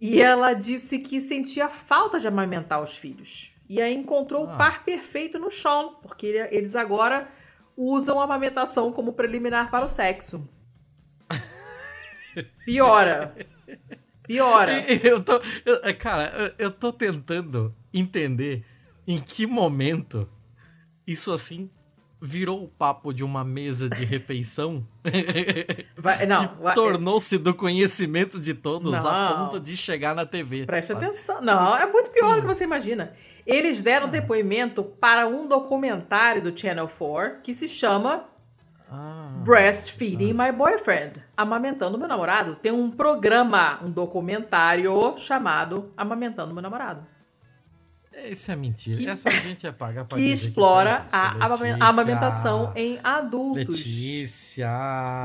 E ela disse que sentia falta de amamentar os filhos. E aí encontrou Ah. o par perfeito no Sean, porque ele- eles agora usam a amamentação como preliminar para o sexo. (laughs) Piora. Piora. Eu tô. eu- cara, eu, tô tentando entender em que momento isso assim virou o papo de uma mesa de refeição (laughs) Vai- não, que vai- tornou-se do conhecimento de todos a Não. ponto de chegar na TV. Preste sabe? atenção. Não, é muito pior do que você imagina. Eles deram depoimento para um documentário do Channel 4 que se chama Ah, Breastfeeding My Boyfriend. Amamentando meu namorado. Tem um programa, um documentário chamado Amamentando meu namorado. Isso é mentira. Que- Essa gente é paga pra Que explora isso, a Letícia. amamentação em adultos. Letícia,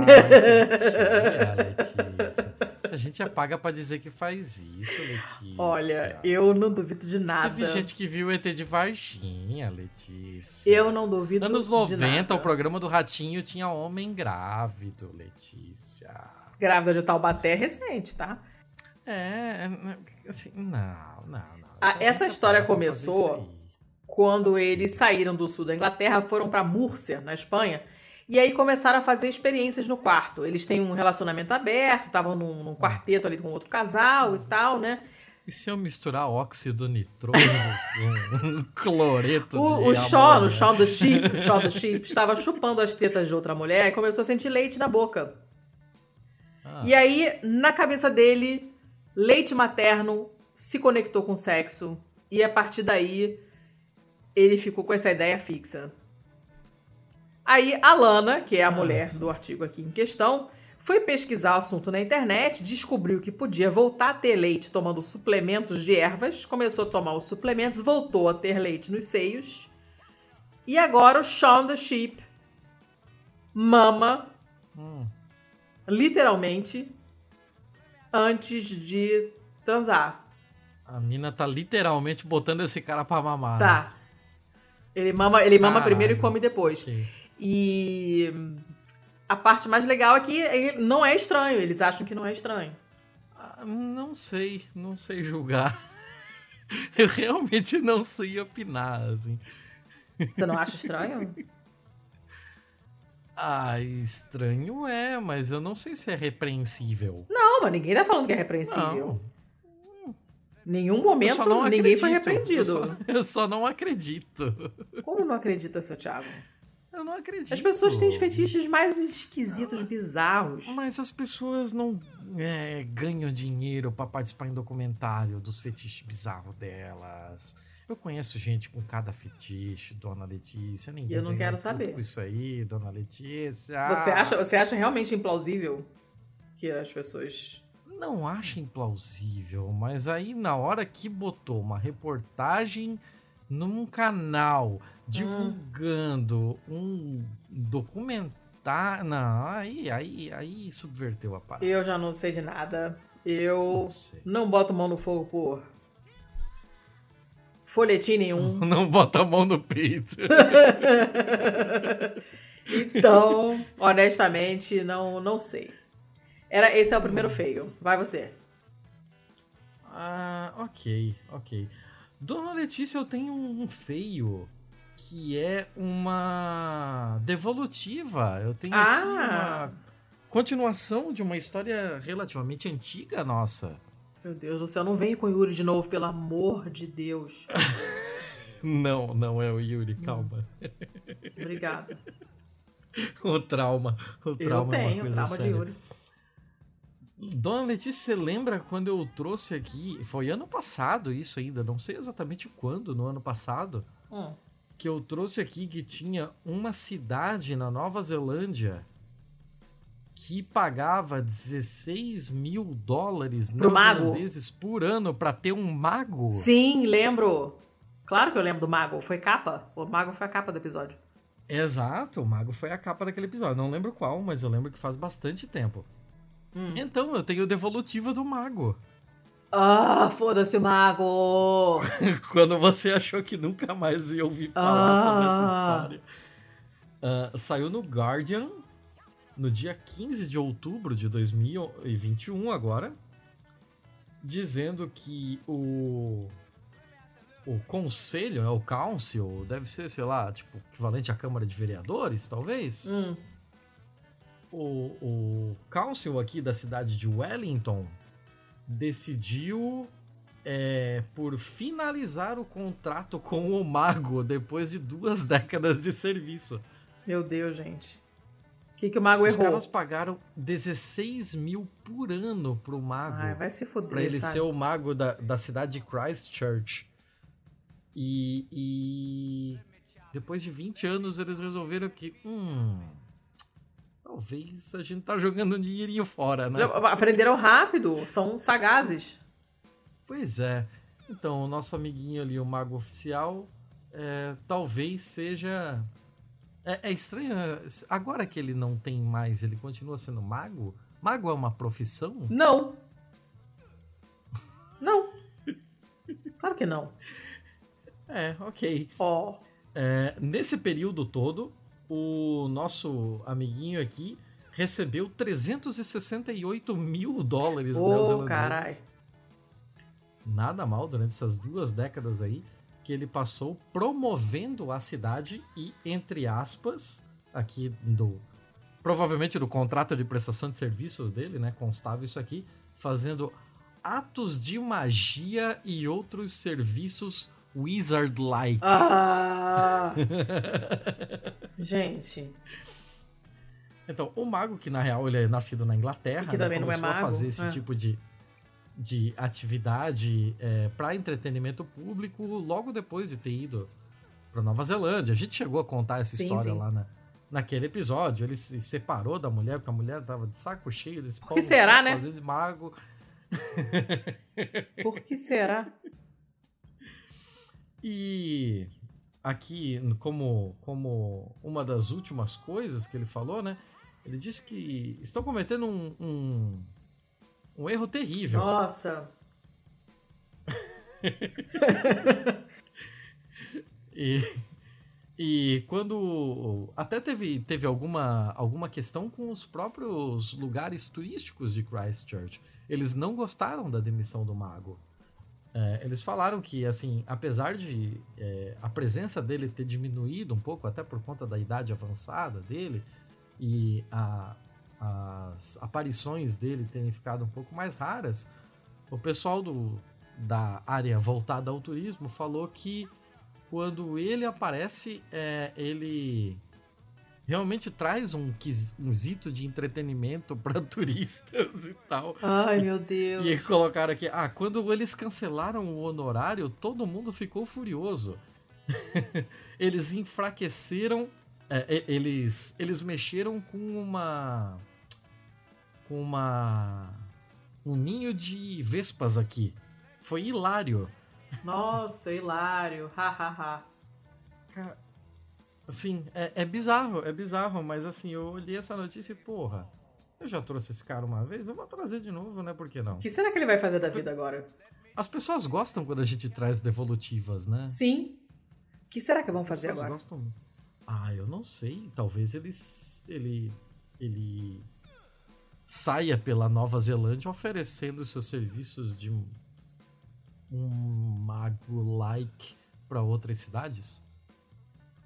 (laughs) isso é mentira, Letícia. Essa gente é paga pra dizer que faz isso, Letícia. Olha, eu não duvido de nada. Teve gente que viu ET de Varginha, Letícia. Eu não duvido Anos de 90, nada. o programa do Ratinho tinha homem grávido, Letícia. Grávida de Taubaté é recente, tá? É, assim, não, não, não. Ah, Essa essa história começou-. Quando eles saíram do sul da Inglaterra, foram para Múrcia, na Espanha, e aí começaram a fazer experiências no quarto. Eles têm um relacionamento aberto, estavam num, num quarteto ali com outro casal e tal, né? E se eu misturar óxido nitroso com um (laughs) cloreto O, de o Sean, o Sean do o Sean do Sheep, estava chupando as tetas de outra mulher e começou a sentir leite na boca. Ah, E aí, na cabeça dele, leite materno se conectou com o sexo. E a partir daí, ele ficou com essa ideia fixa. Aí, a Lana, que é a Ah. mulher do artigo aqui em questão, Foi pesquisar o assunto na internet, descobriu que podia voltar a ter leite tomando suplementos de ervas, começou a tomar os suplementos, voltou a ter leite nos seios. E agora o Shaun the Sheep mama, Hum. literalmente, antes de transar. A mina tá literalmente botando esse cara pra mamar. né? Tá. Ele mama, ele mama Caralho. primeiro e come depois. Ok. E a parte mais legal é que não é estranho, eles acham que não é estranho. Ah, Não sei, não sei julgar. (laughs) Eu realmente não sei opinar, assim. Você não acha estranho? (laughs) Ah, estranho é, mas eu não sei se é repreensível. Não, mas ninguém tá falando que é repreensível. Não, Nenhum momento ninguém foi acredito. Eu só, repreendido. (laughs) eu só não acredito. Como não acredita, seu Thiago? Eu não acredito. As pessoas têm os fetiches mais esquisitos, bizarros. Mas as pessoas não é, ganham dinheiro pra participar em documentário dos fetiches bizarros delas. Eu conheço gente com cada fetiche, dona Letícia. Ninguém Eu não quero saber. com isso aí, dona Letícia. Você acha, você acha realmente implausível que as pessoas. Não acho implausível, mas aí na hora que botou uma reportagem num canal divulgando um documentário. Não, aí, aí, aí subverteu a parada. Eu já não sei de nada. Eu Não não boto mão no fogo por folhetim nenhum. (laughs) Não bota a mão no peito. (laughs) Então, honestamente, não, não sei. Era, esse é o primeiro feio. Vai você. Ah, ok, ok. Dona Letícia, eu tenho um feio que é uma devolutiva. Eu tenho aqui Ah! uma continuação de uma história relativamente antiga nossa. Meu Deus do céu, não vem com o Yuri de novo, pelo amor de Deus. (laughs) Não, não é o Yuri, calma. Obrigada. (laughs) O trauma. O Eu trauma é uma tenho coisa trauma de séria. Yuri. Dona Letícia, você lembra quando eu trouxe aqui? Foi ano passado isso ainda, não sei exatamente quando, no ano passado, Hum. que eu trouxe aqui que tinha uma cidade na Nova Zelândia que pagava 16 mil dólares Pro mago? neozelandeses por ano pra ter um mago. Sim, lembro. Claro que eu lembro do Mago. Foi capa. O Mago foi a capa do episódio. Exato, o mago foi a capa daquele episódio. Não lembro qual, mas eu lembro que faz bastante tempo. Hum. Então, eu tenho devolutiva do mago. Ah, foda-se o Mago! (laughs) Quando você achou que nunca mais ia ouvir falar sobre essa Ah. história. Ah, saiu no Guardian no dia 15 de outubro de 2021 agora, dizendo que o o conselho, né, o council, deve ser, sei lá, tipo, equivalente à Câmara de Vereadores, talvez. Hum. O, o council aqui da cidade de Wellington decidiu é, por finalizar o contrato com o Mago depois de duas (laughs) décadas de serviço. Meu Deus, gente. O que, que o Mago Os errou? caras pagaram 16 mil por ano pro Mago. Ai, vai se foder, Pra ele sabe? ser o mago da, da cidade de Christchurch. E, e depois de 20 anos eles resolveram que, hum, talvez a gente tá jogando um dinheirinho fora, né? Aprenderam rápido, são sagazes. Pois é. Então, o nosso amiguinho ali, o mago oficial, é, talvez seja... É, é estranho, agora que ele não tem mais, ele continua sendo mago? Mago é uma profissão? Não. Não. Claro que não. É, ok. Ó. É, nesse período todo, o nosso amiguinho aqui recebeu 368 mil dólares Ô, neozelandeses. carai. Nada mal durante essas duas décadas aí que ele passou promovendo a cidade e, entre aspas, aqui do. Provavelmente do contrato de prestação de serviços dele, né? Constava isso aqui, fazendo atos de magia e outros serviços wizard-like. Ah. (laughs) Gente. Então, o mago, que na real ele é nascido na Inglaterra, E que né, também não é começou a mago, fazer esse é. tipo de, de atividade para entretenimento público logo depois de ter ido para Nova Zelândia. A gente chegou a contar essa Sim, história sim. lá na, naquele episódio ele se separou da mulher, porque a mulher tava de saco cheio desse Por que será, né? Fazer de mago. Por que será? E aqui, como, como uma das últimas coisas que ele falou, né? Ele disse que estão cometendo um, um, um erro terrível. Nossa! (laughs) e, e quando. Até teve, teve alguma, alguma questão com os próprios lugares turísticos de Christchurch. Eles não gostaram da demissão do mago. É, eles falaram que, assim, apesar de é, a presença dele ter diminuído um pouco, até por conta da idade avançada dele, e a, as aparições dele terem ficado um pouco mais raras, o pessoal do, da área voltada ao turismo falou que quando ele aparece, é, ele realmente traz um quesito de entretenimento para (laughs) turistas e tal. Ai, meu Deus. E colocaram aqui, ah, quando eles cancelaram o honorário, todo mundo ficou furioso. (laughs) eles enfraqueceram, é, eles, eles mexeram com uma com uma um ninho de vespas aqui. Foi hilário. Nossa, hilário. Hahaha. Cara, assim, é, é bizarro, é bizarro, mas assim, eu olhei essa notícia e, porra, eu já trouxe esse cara uma vez, eu vou trazer de novo, né? Por que não? O que será que ele vai fazer da vida agora? As pessoas gostam quando a gente traz devolutivas, né? Sim. O que será que vão fazer pessoas agora? Gostam... Ah, eu não sei. Talvez eles, ele, ele saia pela Nova Zelândia oferecendo seus serviços de um mago-like para outras cidades?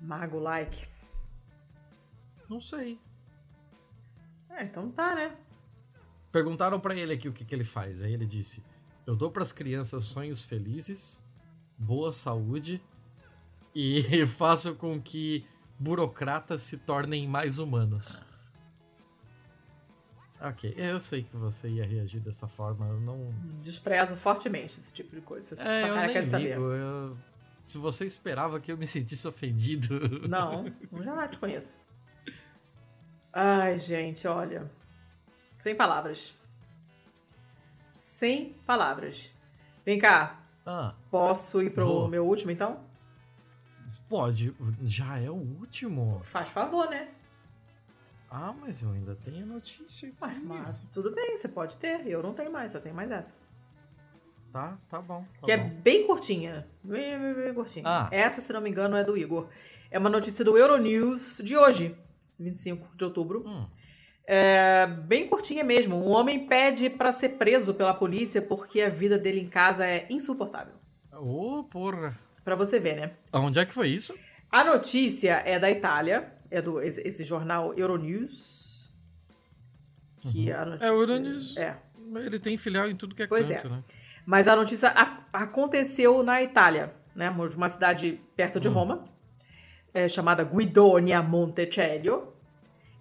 Mago-like? Não sei. É, então tá, né? Perguntaram para ele aqui o que, que ele faz. Aí ele disse: Eu dou para as crianças sonhos felizes, boa saúde e (laughs) faço com que burocratas se tornem mais humanos. Ok, eu sei que você ia reagir dessa forma, eu não... Desprezo fortemente esse tipo de coisa. Você é, eu nem ligo, eu... Se você esperava que eu me sentisse ofendido... (laughs) Não, já te conheço. Ai, gente, olha... Sem palavras. Sem palavras. Vem cá. Ah, Posso ir pro vou. meu último, então? Pode, já é o último. Faz favor, né? Ah, mas eu ainda tenho notícia aqui. Ué, mas tudo bem, você pode ter. Eu não tenho mais, só tenho mais essa. Tá, tá bom. Tá que é bom. bem curtinha. Bem, bem, bem curtinha. Ah. Essa, se não me engano, é do Igor. É uma notícia do Euronews de hoje, 25 de outubro. Hum, É bem curtinha mesmo. Um homem pede pra ser preso pela polícia porque a vida dele em casa é insuportável. Ô, porra. Pra você ver, né? Onde é que foi isso? A notícia é da Itália, é do esse, esse jornal Euronews. Que a notícia, É, o Euronews. É. Ele tem filial em tudo que é Pois canto, né? Mas a notícia aconteceu na Itália, né? Uma cidade perto de Roma, é, chamada Guidonia Montecelio.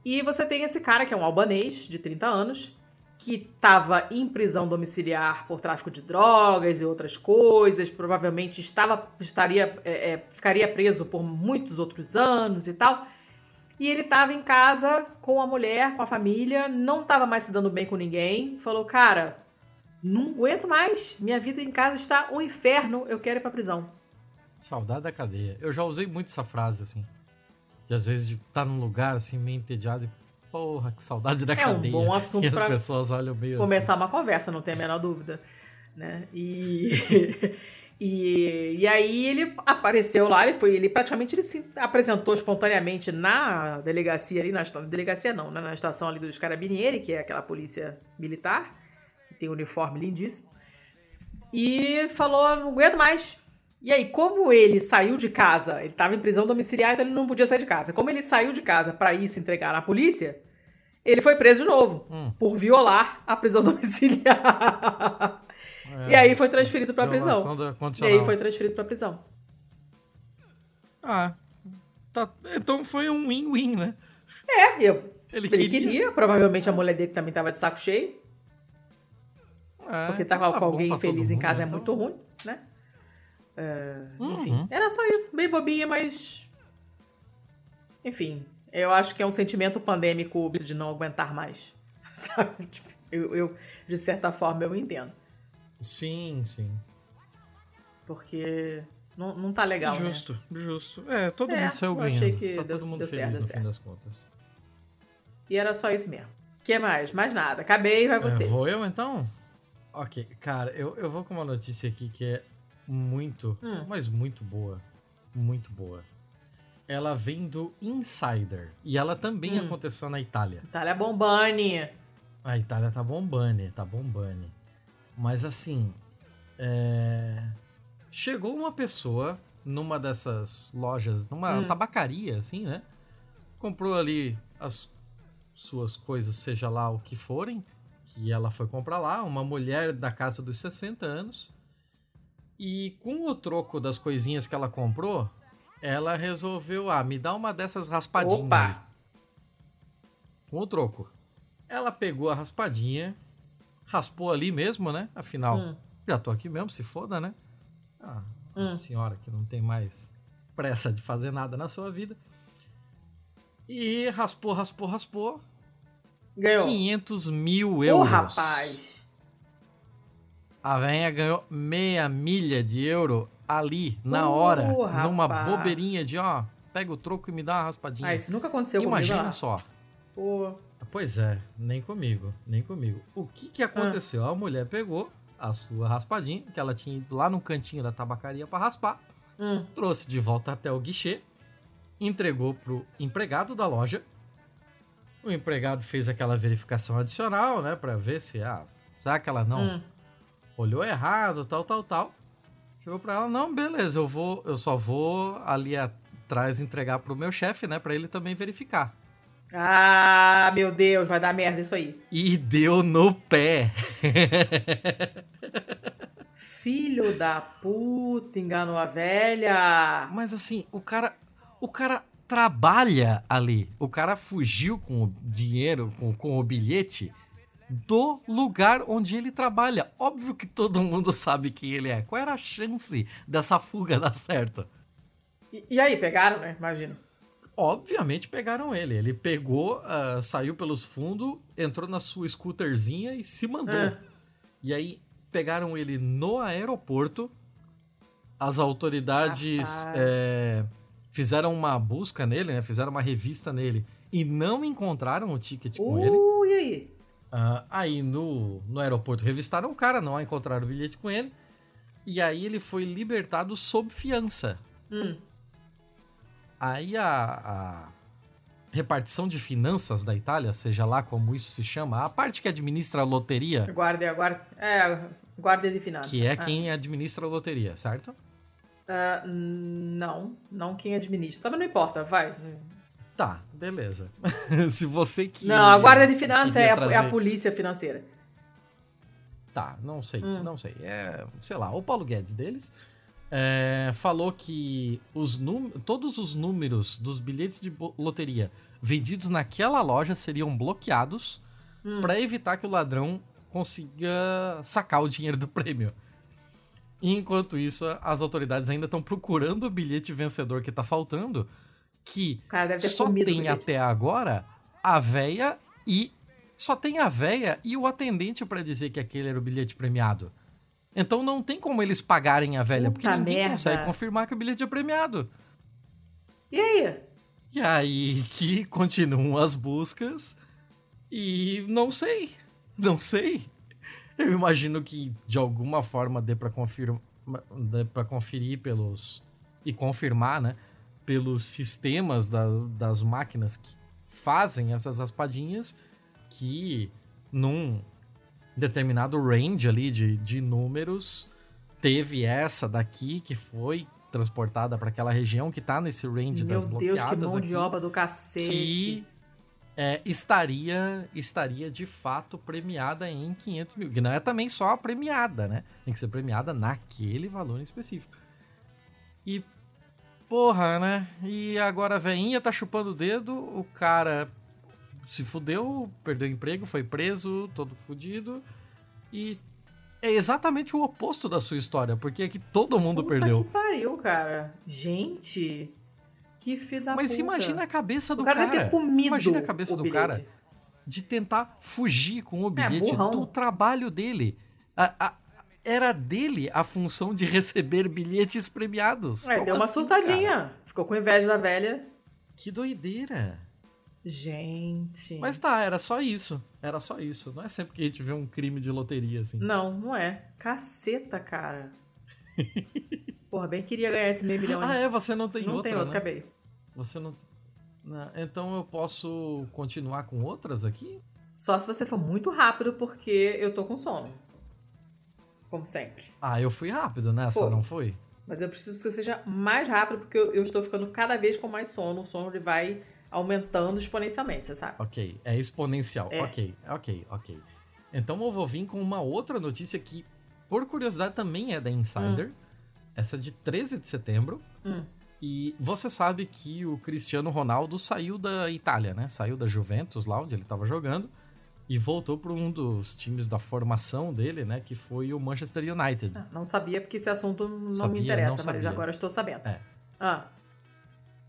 E você tem esse cara que é um albanês de 30 anos, que estava em prisão domiciliar por tráfico de drogas e outras coisas, provavelmente estava estaria é, é, ficaria preso por muitos outros anos e tal. E ele estava em casa com a mulher, com a família, não estava mais se dando bem com ninguém. Falou, cara, não aguento mais. Minha vida em casa está um inferno. Eu quero ir pra prisão. Saudade da cadeia. Eu já usei muito essa frase, assim. De às vezes de estar num lugar assim, meio entediado e. Porra, que saudade da É um cadeia. bom assunto E as pessoas olham meio Começar uma conversa, não tem a menor dúvida. Né? E, (laughs) e, e aí ele apareceu lá, ele foi, ele praticamente ele se apresentou espontaneamente na delegacia ali, na delegacia não, né? na estação ali dos Carabinieri, que é aquela polícia militar, tem um uniforme lindíssimo. E falou, não aguento mais. E aí, como ele saiu de casa, ele estava em prisão domiciliar, então ele não podia sair de casa. Como ele saiu de casa para ir se entregar na polícia, ele foi preso de novo Hum. por violar a prisão (laughs) domiciliar. assim. e aí foi transferido para prisão. E aí foi transferido para prisão. Ah. Tá, então foi um win-win, né? É, eu, Ele, ele queria. queria. Provavelmente a mulher dele também estava de saco cheio, É, porque então tava tá com bom alguém pra feliz todo em casa é então. muito ruim, né? É, Uhum. Enfim, era só isso. Bem bobinha, mas. Enfim. Eu acho que é um sentimento pandêmico de não aguentar mais. (laughs) Sabe? Tipo, eu, eu, de certa forma, eu entendo. Sim, sim. Porque não, não tá legal, Justo, né? justo. É, todo É, mundo saiu ganhando. achei que tá deu- todo mundo deu feliz certo, no deu fim certo. das contas. E era só isso mesmo. O que mais? Mais nada. Acabei, vai você. É, vou eu então? Ok, cara, eu, eu vou com uma notícia aqui que é muito, Hum. mas muito boa. Muito boa. Ela vem do Insider. E ela também Hum. aconteceu na Itália. Itália Bombani. A Itália tá bombando, tá bombando. Mas assim, é, chegou uma pessoa numa dessas lojas, numa Hum. tabacaria, assim, né? Comprou ali as suas coisas, seja lá o que forem, que ela foi comprar lá, uma mulher da casa dos 60 anos. E com o troco das coisinhas que ela comprou, ela resolveu, ah, me dá uma dessas raspadinhas. aí Opa! com o troco. Ela pegou a raspadinha, raspou ali mesmo, né? Afinal, Hum. já tô aqui mesmo, se foda, né? Ah, Hum. senhora que não tem mais pressa de fazer nada na sua vida. E raspou, raspou, raspou. Ganhou. 500 mil Ô, euros. rapaz. A venha ganhou meia milha de euro ali, na Ô, hora, numa rapaz. bobeirinha de, ó, pega o troco e me dá uma raspadinha. Ah, isso nunca aconteceu Imagina comigo. só. Só. Pô. Pois é, nem comigo, nem comigo. O que que aconteceu? A mulher pegou a sua raspadinha, que ela tinha ido lá no cantinho da tabacaria para raspar, Hum. trouxe de volta até o guichê, entregou pro empregado da loja. O empregado fez aquela verificação adicional, né, para ver se, ah, será que ela não Hum. olhou errado, tal, tal, tal. Chegou pra ela, não, beleza, eu vou, eu só vou ali atrás entregar pro meu chefe, né, para ele também verificar. Ah, meu Deus, vai dar merda isso aí. E deu no pé. Filho da puta, enganou a velha. Mas assim, o cara, o cara trabalha ali. O cara fugiu com o dinheiro, com, com o bilhete do lugar onde ele trabalha. Óbvio que todo mundo (laughs) sabe quem ele é. Qual era a chance dessa fuga dar certo? E, e aí, pegaram, né? Imagino. Obviamente pegaram ele. Ele pegou, ah, saiu pelos fundos, entrou na sua scooterzinha e se mandou. Ah. E aí pegaram ele no aeroporto. As autoridades Rapaz. é, fizeram uma busca nele, né? Fizeram uma revista nele e não encontraram o ticket com ele. Uh, e aí? Ah, aí no, no aeroporto revistaram o cara, não encontraram o bilhete com ele. E aí ele foi libertado sob fiança. Hum. Aí a, a repartição de finanças da Itália, seja lá como isso se chama, a parte que administra a loteria, Guarda, guarda. É, guarda de finanças. que é Ah. quem administra a loteria, certo? Ah, não, não quem administra. Também não importa, vai. Tá, beleza. (laughs) se você que. não, a guarda de finanças é a, é a trazer- polícia financeira. Tá, não sei, Hum. não sei. É, sei lá, o Paulo Guedes deles é, falou que os num- todos os números dos bilhetes de loteria vendidos naquela loja seriam bloqueados Hum. pra evitar que o ladrão consiga sacar o dinheiro do prêmio. Enquanto isso, as autoridades ainda estão procurando o bilhete vencedor que tá faltando, que só tem até agora a véia e só tem a véia e o atendente pra dizer que aquele era o bilhete premiado. Então não tem como eles pagarem a velha, porque Puta ninguém merda. consegue confirmar que o bilhete é premiado. E aí? E aí que continuam as buscas e não sei, não sei. Eu imagino que de alguma forma dê pra confirmar, dê pra conferir pelos e confirmar, né, pelos sistemas da- das máquinas que fazem essas raspadinhas que num determinado range ali de, de números teve essa daqui que foi transportada para aquela região que tá nesse range Meu das Deus, bloqueadas que mão aqui de obra do cacete. que é, estaria estaria de fato premiada em 500 mil. Que não é também só a premiada, né? Tem que ser premiada naquele valor em específico. E, porra, né? E agora a veinha tá chupando o dedo, o cara se fudeu, perdeu o emprego, foi preso, todo fudido. E é exatamente o oposto da sua história, porque aqui todo mundo Puta perdeu. que pariu, cara. Gente, Que filho da Mas puta. imagina a cabeça do o cara. cara. deve ter comido imagina a cabeça do bilhete. cara de tentar fugir com o bilhete burrão. do trabalho dele. A- a- era dele a função de (laughs) receber bilhetes premiados. É, Como deu uma assim, surtadinha. cara? Ficou com inveja da velha. Que doideira. Gente. Mas tá, era só isso. Era só isso. Não é sempre que a gente vê um crime de loteria assim. Não, não é. Caceta, cara. (laughs) Porra, bem queria ganhar esse meio milhão. Ah, é? Você não tem não outra, tem outro, né? acabei. Você não... não. Então eu posso continuar com outras aqui? Só se você for muito rápido, porque eu tô com sono. Como sempre. Ah, eu fui rápido nessa, Foi. não foi? Mas eu preciso que você seja mais rápido, porque eu, eu estou ficando cada vez com mais sono. O sono ele vai aumentando exponencialmente, você sabe? Ok, é exponencial. É. Ok, ok, ok. Então eu vou vir com uma outra notícia que, por curiosidade, também é da Insider. Essa é de 13 de setembro. Hum. E você sabe que o Cristiano Ronaldo saiu da Itália, né? Saiu da Juventus, lá onde ele estava jogando, e voltou para um dos times da formação dele, né? Que foi o Manchester United. Ah, Não sabia, porque esse assunto não Sabia, me interessa, não mas agora estou sabendo. É. Ah,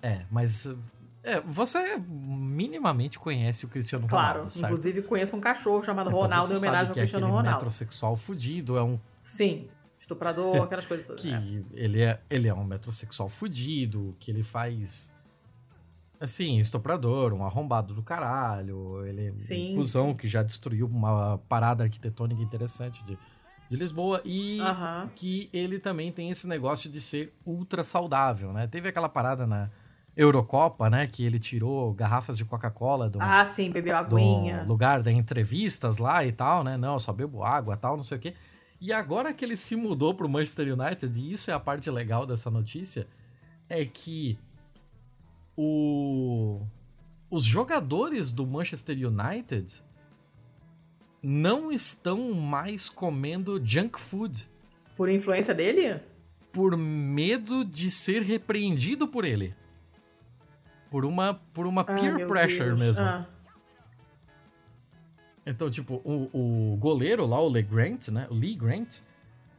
É, mas. É, você minimamente conhece o Cristiano claro. Ronaldo, certo? Inclusive, conheço um cachorro chamado Então Ronaldo em homenagem ao é Cristiano Ronaldo. metrosexual fudido, é um Sim. Estuprador, aquelas coisas todas. que né? ele é ele é um metrosexual fudido, que ele faz assim, estuprador, um arrombado do caralho, ele é Sim, um cuzão sim. que já destruiu uma parada arquitetônica interessante de, de Lisboa e Aham. que ele também tem esse negócio de ser ultra saudável, né? Teve aquela parada na Eurocopa, né, que ele tirou garrafas de Coca-Cola do, Ah, sim, bebeu do aguinha. lugar da entrevistas lá e tal, né? Não, só bebo água tal, não sei o quê. E agora que ele se mudou pro Manchester United, e isso é a parte legal dessa notícia, é que o... os jogadores do Manchester United não estão mais comendo junk food Por influência dele? por medo de ser repreendido por ele. Por uma, por uma Ah, peer pressure Deus. mesmo. Ah, Então, tipo, o, o goleiro lá, o Lee Grant, né? O Lee Grant,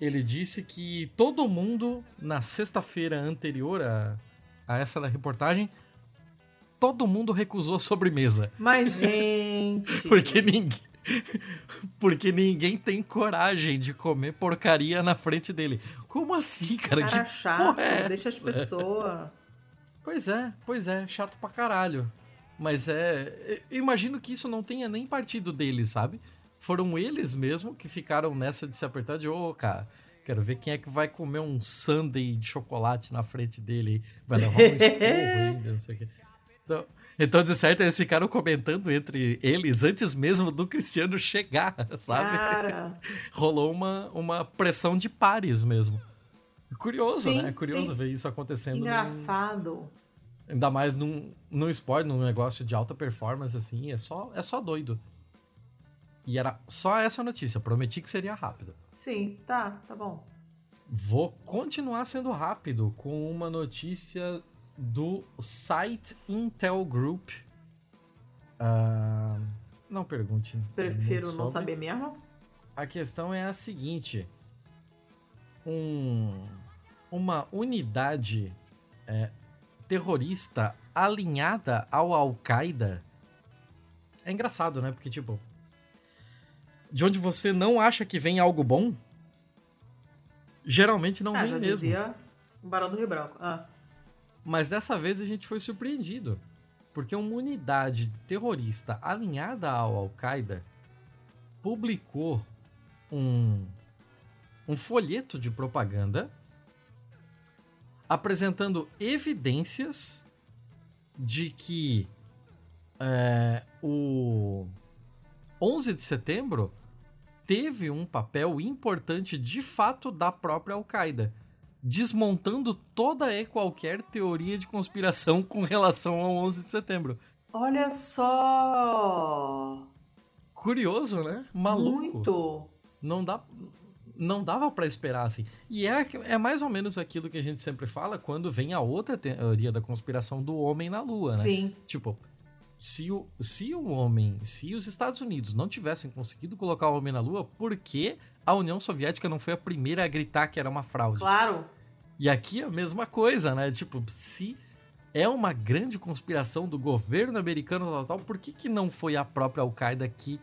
ele disse que todo mundo, na sexta-feira anterior a, a essa reportagem, todo mundo recusou a sobremesa. Mas, (laughs) gente. Porque ninguém. (laughs) Porque ninguém tem coragem de comer porcaria na frente dele. Como assim, cara? Cara Que chato, é deixa as pessoas. Pois é, pois é, chato pra caralho. Mas é. eu Imagino que isso não tenha nem partido deles, sabe? Foram eles mesmo que ficaram nessa de se apertar de, ô, cara, quero ver quem é que vai comer um sundae de chocolate na frente dele. Vai levar um esporro (laughs) ainda, não sei o quê. Então, então, de certo, eles ficaram comentando entre eles antes mesmo do Cristiano chegar, (laughs) sabe? Cara, (laughs) Rolou uma, uma pressão de pares mesmo. Curioso, Sim, né? Curioso sim. ver isso acontecendo. engraçado. Ainda mais num, num esporte, num negócio de alta performance, assim, é só, é só doido. E era só essa notícia, prometi que seria rápido. Sim, tá, tá bom. Vou continuar sendo rápido com uma notícia do site Intel Group. Ah, não pergunte. Prefiro não saber mesmo. A questão é a seguinte: um, uma unidade é, terrorista alinhada ao Al-Qaeda. É engraçado, né? Porque, tipo, de onde você não acha que vem algo bom, geralmente não ah, vem já mesmo. dizia o Barão do Rio Branco. Ah, Mas dessa vez a gente foi surpreendido. Porque uma unidade terrorista alinhada ao Al-Qaeda publicou um, um folheto de propaganda apresentando evidências de que é, o 11 de setembro teve um papel importante de fato da própria Al-Qaeda desmontando toda e qualquer teoria de conspiração com relação ao 11 de setembro. olha só! Curioso, né? Maluco. Muito! Não dá não dava pra esperar assim. E é, é mais ou menos aquilo que a gente sempre fala quando vem a outra teoria da conspiração do homem na lua, né? Sim, Tipo, se o, se o homem, se os Estados Unidos não tivessem conseguido colocar o homem na lua, por que a União Soviética não foi a primeira a gritar que era uma fraude? claro. E aqui é a mesma coisa, né? Tipo, se é uma grande conspiração do governo americano tal, tal, por que, que não foi a própria Al-Qaeda que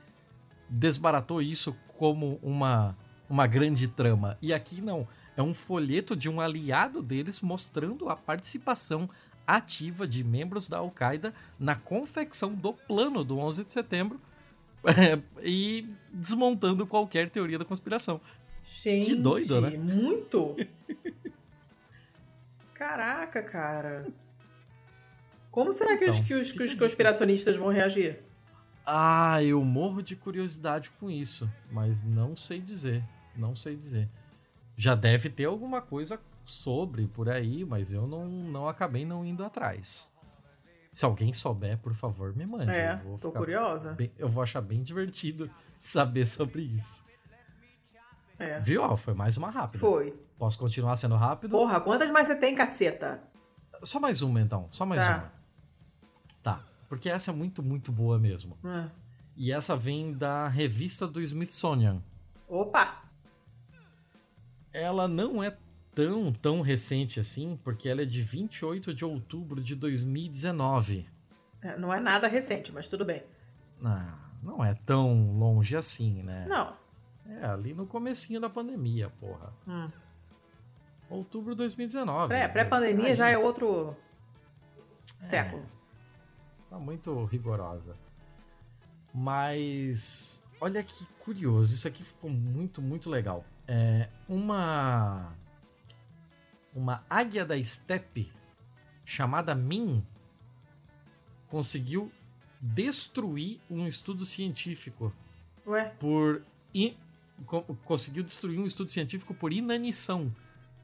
desbaratou isso como uma, uma grande trama? E aqui não. É um folheto de um aliado deles mostrando a participação ativa de membros da Al-Qaeda na confecção do plano do 11 de setembro (laughs) e desmontando qualquer teoria da conspiração. Gente, que doido, né? Muito! (laughs) Caraca, cara. Como será que, então, os, que, os, que os conspiracionistas vão reagir? Ah, eu morro de curiosidade com isso, mas não sei dizer. Não sei dizer. Já deve ter alguma coisa sobre por aí, mas eu não, não acabei não indo atrás. Se alguém souber, por favor, me mande. É, eu tô curiosa. Bem, eu vou achar bem divertido (laughs) saber sobre isso. É. Viu? Foi mais uma rápida. Foi. Posso continuar sendo rápido? Porra, quantas mais você tem, caceta? Só mais uma, então. Só mais tá. uma. Tá. Porque essa é muito, muito boa mesmo. É. E essa vem da revista do Smithsonian. Opa! Ela não é tão, tão recente assim, porque ela é de 28 de outubro de 2019. É, não é nada recente, mas tudo bem. Não, não é tão longe assim, né? Não. É, ali no comecinho da pandemia, porra. Hum. Outubro de 2019. Pré, pré-pandemia já é outro é, século. Tá muito rigorosa. Mas olha que curioso, isso aqui ficou muito, muito legal. É uma uma águia da estepe chamada Min conseguiu destruir um estudo científico. Ué? Por in, conseguiu destruir um estudo científico por inanição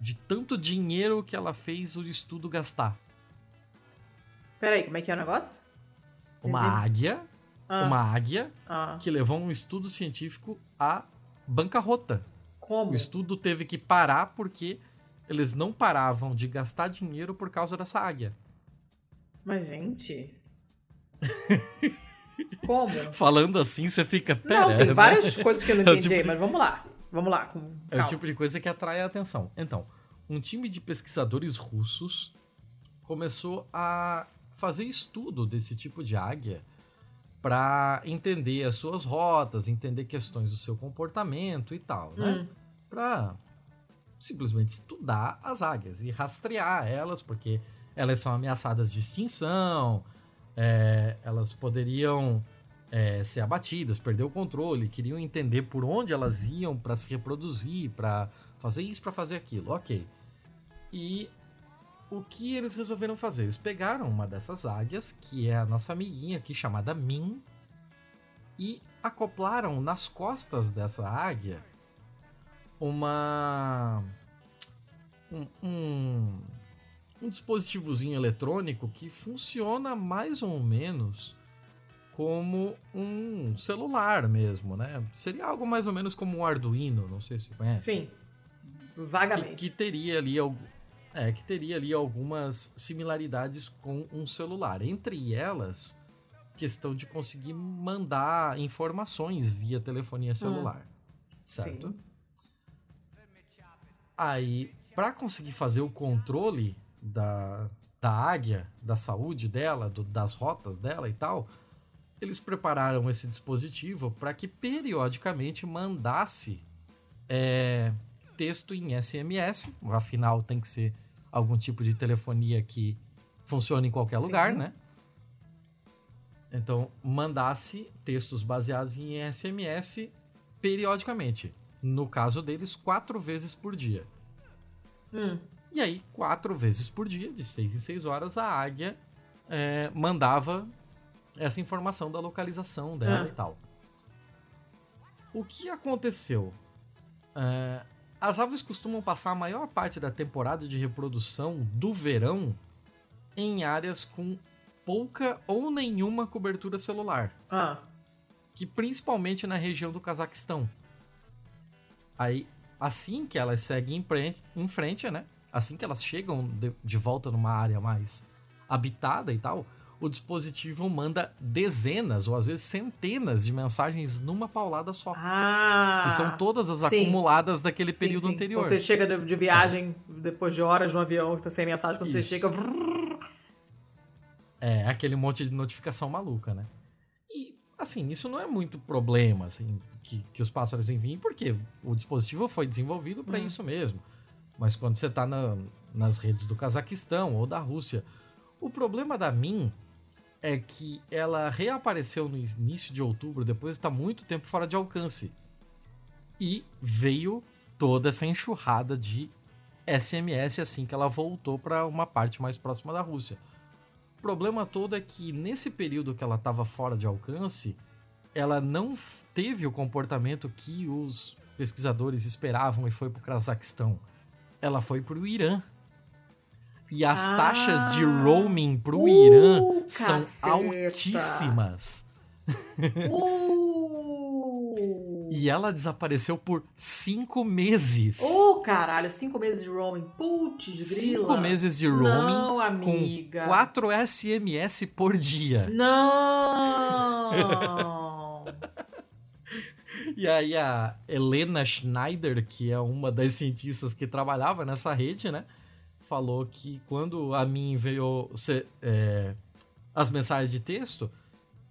de tanto dinheiro que ela fez o estudo gastar. Peraí, como é que é o negócio? Uma Entendi. águia, ah. uma águia ah. que levou um estudo científico à bancarrota. Como? O estudo teve que parar porque eles não paravam de gastar dinheiro por causa dessa águia. Mas, gente. (laughs) Como? Falando assim, você fica. Pera, não, tem né? várias coisas que eu não (laughs) entendi, é tipo de... mas vamos lá. Vamos lá. Com... É o tipo de coisa que atrai a atenção. Então, um time de pesquisadores russos começou a fazer estudo desse tipo de águia para entender as suas rotas, entender questões do seu comportamento e tal, né? Hum. Para simplesmente estudar as águias e rastrear elas, porque elas são ameaçadas de extinção, é, elas poderiam é, ser abatidas, perder o controle, queriam entender por onde elas iam para se reproduzir, para fazer isso, para fazer aquilo, ok. E o que eles resolveram fazer? Eles pegaram uma dessas águias, que é a nossa amiguinha aqui chamada Min, e acoplaram nas costas dessa águia uma um, um, um dispositivozinho eletrônico que funciona mais ou menos como um celular mesmo, né? Seria algo mais ou menos como um Arduino, não sei se você conhece. Sim, vagamente. Que, que teria ali é, que teria ali algumas similaridades com um celular. Entre elas, questão de conseguir mandar informações via telefonia celular, hum. certo? Sim. Aí, para conseguir fazer o controle da, da águia, da saúde dela, do, das rotas dela e tal, eles prepararam esse dispositivo para que periodicamente mandasse é, texto em SMS, afinal tem que ser algum tipo de telefonia que funcione em qualquer Sim. lugar, né? Então, mandasse textos baseados em SMS periodicamente. No caso deles, quatro vezes por dia. Hum. E aí, quatro vezes por dia, de seis em seis horas, a águia é, mandava essa informação da localização dela ah. e tal. O que aconteceu? É, as aves costumam passar a maior parte da temporada de reprodução do verão em áreas com pouca ou nenhuma cobertura celular. Ah. Que principalmente na região do Cazaquistão. Aí, assim que elas seguem em frente, em frente né? Assim que elas chegam de, de volta numa área mais habitada e tal, o dispositivo manda dezenas ou às vezes centenas de mensagens numa paulada só. Ah, que são todas as sim. acumuladas daquele sim, período sim. anterior. Você chega de, de viagem, depois de horas no avião, tá sem mensagem, quando Isso. você chega. É, aquele monte de notificação maluca, né? E, assim, isso não é muito problema, assim, que, que os pássaros enviem, porque o dispositivo foi desenvolvido para Hum. isso mesmo. Mas quando você tá na- nas redes do Cazaquistão ou da Rússia, o problema da MIN é que ela reapareceu no início de outubro, depois de estar muito tempo fora de alcance. E veio toda essa enxurrada de SMS assim que ela voltou para uma parte mais próxima da Rússia. O problema todo é que nesse período que ela estava fora de alcance, ela não teve o comportamento que os pesquisadores esperavam e foi para o Cazaquistão. Ela foi para o Irã. E as Ah. taxas de roaming para o Uh, Irã são caceta. altíssimas. Uh! E ela desapareceu por cinco meses. Ô, caralho, cinco meses de roaming. Putz, grila. Cinco meses de roaming Não, amiga. com 4 SMS por dia. Não! E aí a Helena Schneider, que é uma das cientistas que trabalhava nessa rede, né? Falou que quando a mim veio é, as mensagens de texto,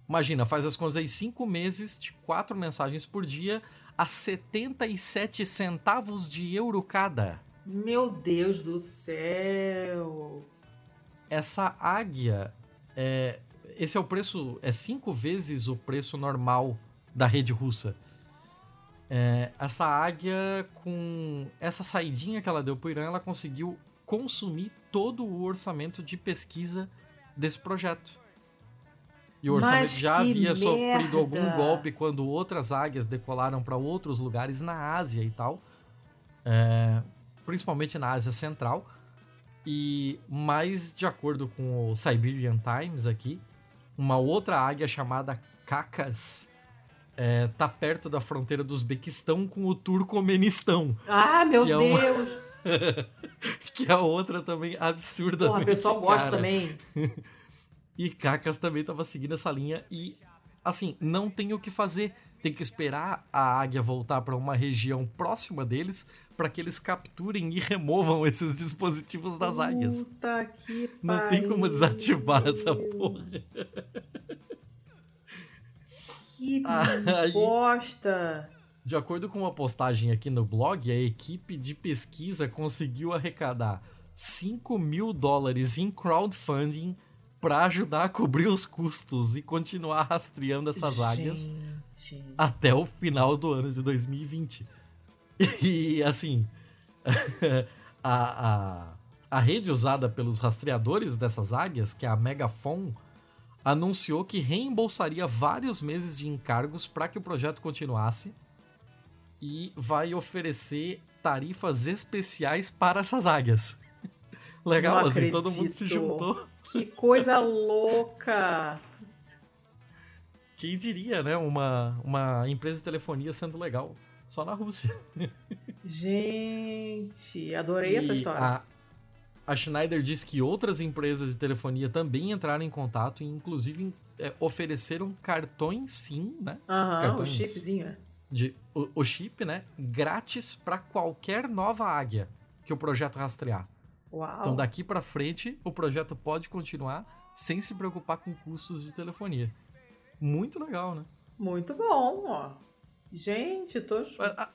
imagina, faz as contas aí, cinco meses de quatro mensagens por dia a 77 centavos de euro cada. Meu Deus do céu! essa águia, é, esse é o preço, é cinco vezes o preço normal da rede russa. É, essa águia, com essa saidinha que ela deu pro Irã, ela conseguiu consumir todo o orçamento de pesquisa desse projeto. E o Mas orçamento já que havia sofrido algum merda! golpe quando outras águias decolaram para outros lugares na Ásia e tal. É, principalmente na Ásia Central. E mais de acordo com o Siberian Times aqui, uma outra águia chamada Cacas é, tá perto da fronteira do Uzbequistão com o Turcomenistão, Ah, meu Que é uma- Deus! (laughs) que é outra também absurdamente Porra, o pessoal gosta também. (laughs) E Cacas também tava seguindo essa linha e, assim, não tem o que fazer. Tem que esperar a águia voltar para uma região próxima deles para que eles capturem e removam esses dispositivos das águias. Puta que Não tem como desativar essa porra. Que (laughs) bosta! De acordo com uma postagem aqui no blog, a equipe de pesquisa conseguiu arrecadar 5 mil dólares em crowdfunding para ajudar a cobrir os custos e continuar rastreando essas águias Gente. até o final do ano de 2020. E assim, (laughs) a, a, a rede usada pelos rastreadores dessas águias, que é a Megafon, anunciou que reembolsaria vários meses de encargos para que o projeto continuasse e vai oferecer tarifas especiais para essas águias. (laughs) Legal, Não assim, todo mundo se juntou. Que coisa louca! (laughs) Quem diria, né? Uma, uma empresa de telefonia sendo legal. Só na Rússia. (laughs) Gente, adorei essa E história. A, a Schneider disse que outras empresas de telefonia também entraram em contato e, inclusive, é, ofereceram cartões SIM, né? Aham, o cartões. chipzinho. é. De, o, o chip, né? Grátis para qualquer nova águia que o projeto rastrear. Uau. Então, daqui para frente, o projeto pode continuar sem se preocupar com custos de telefonia. Muito legal, né? Muito bom, ó. Gente, tô.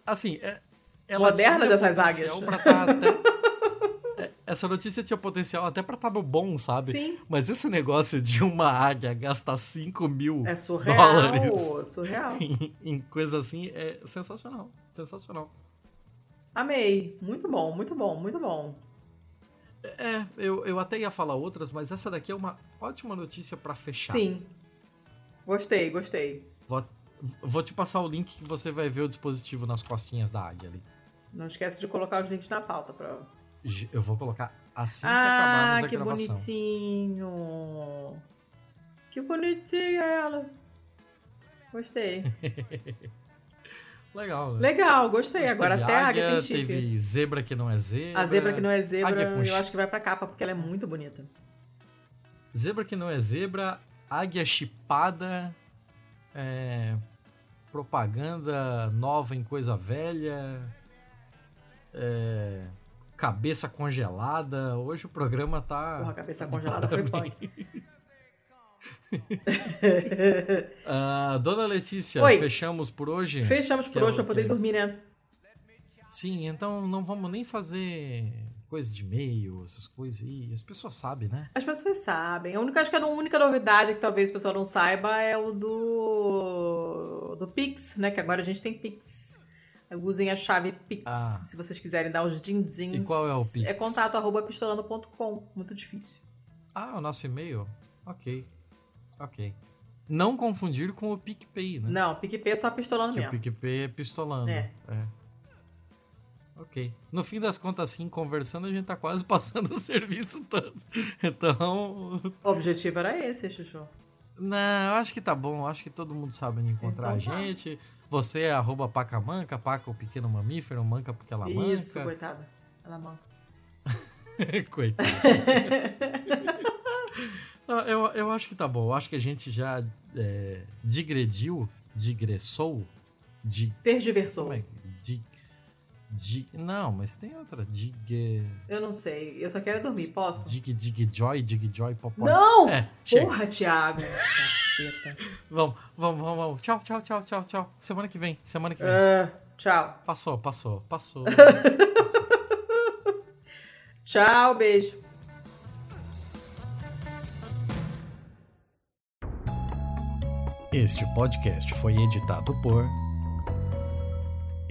Assim, é, ela Moderna dessas águias. pra tá até- Essa notícia tinha potencial até pra estar no bom, sabe? Sim, Mas esse negócio de uma águia gastar 5 mil é surreal. Dólares. Surreal. em, em coisa assim é sensacional. Sensacional. Amei. Muito bom, muito bom, muito bom. É, eu, eu até ia falar outras, mas essa daqui é uma ótima notícia pra fechar. Sim. Gostei, gostei. Vou, vou te passar o link que você vai ver o dispositivo nas costinhas da águia ali. Não esquece de colocar os links na pauta pra. Eu vou colocar assim que ah, acabarmos a que gravação. bonitinho. Que bonitinha ela. Gostei. (laughs) Legal, né? Legal, gostei. Mas Agora até a águia tem chip. Teve zebra que não é zebra. A zebra que não é zebra, eu acho que vai pra capa, porque ela é muito bonita. Zebra que não é zebra, águia chipada, é, propaganda nova em coisa velha, é, cabeça congelada. Hoje o programa tá. Porra, a cabeça congelada foi punk. (laughs) uh, dona Letícia, Oi. fechamos por hoje? Fechamos por Quero- hoje pra poder quero- dormir, né? Sim, então não vamos nem fazer coisa de e-mail, essas coisas aí. As pessoas sabem, né? As pessoas sabem. A única, acho que a única novidade que talvez o pessoal não saiba é o do, do Pix, né? Que agora a gente tem Pix. Usem a chave Pix, Ah. se vocês quiserem dar os dinzinhos. E qual é o Pix? É contato arroba pistolando.com. Muito difícil. Ah, o nosso e-mail? Ok. Ok. Não confundir com o PicPay, né? Não, PicPay é só pistolando Que o mesmo. PicPay é pistolando. É. É. Ok. No fim das contas, assim, conversando, a gente tá quase (laughs) passando o serviço todo. Então. O objetivo era esse, Chuchu. Não, eu acho que tá bom. Acho que todo mundo sabe onde encontrar Então a tá. Você é arroba pacamanca, paca o pequeno mamífero, manca porque ela manca. Isso, coitada. Ela manca. (laughs) Coitado. (laughs) Não, eu, eu acho que tá bom. Eu acho que a gente já é, digrediu, digressou, di, Tergiversou. como é? que- Di, di, não, mas tem outra. Dig, Eu não sei. Eu só quero dormir, posso? dig, dig, joy, dig, joy, popó. Não! É, chega. Porra, Thiago. Caceta. Vamos, vamos, vamos, vamos. Tchau, tchau, tchau, tchau, tchau. Semana que vem, semana que vem. Ah, tchau. Passou, passou, passou. (laughs) Tchau, beijo. Este podcast foi editado por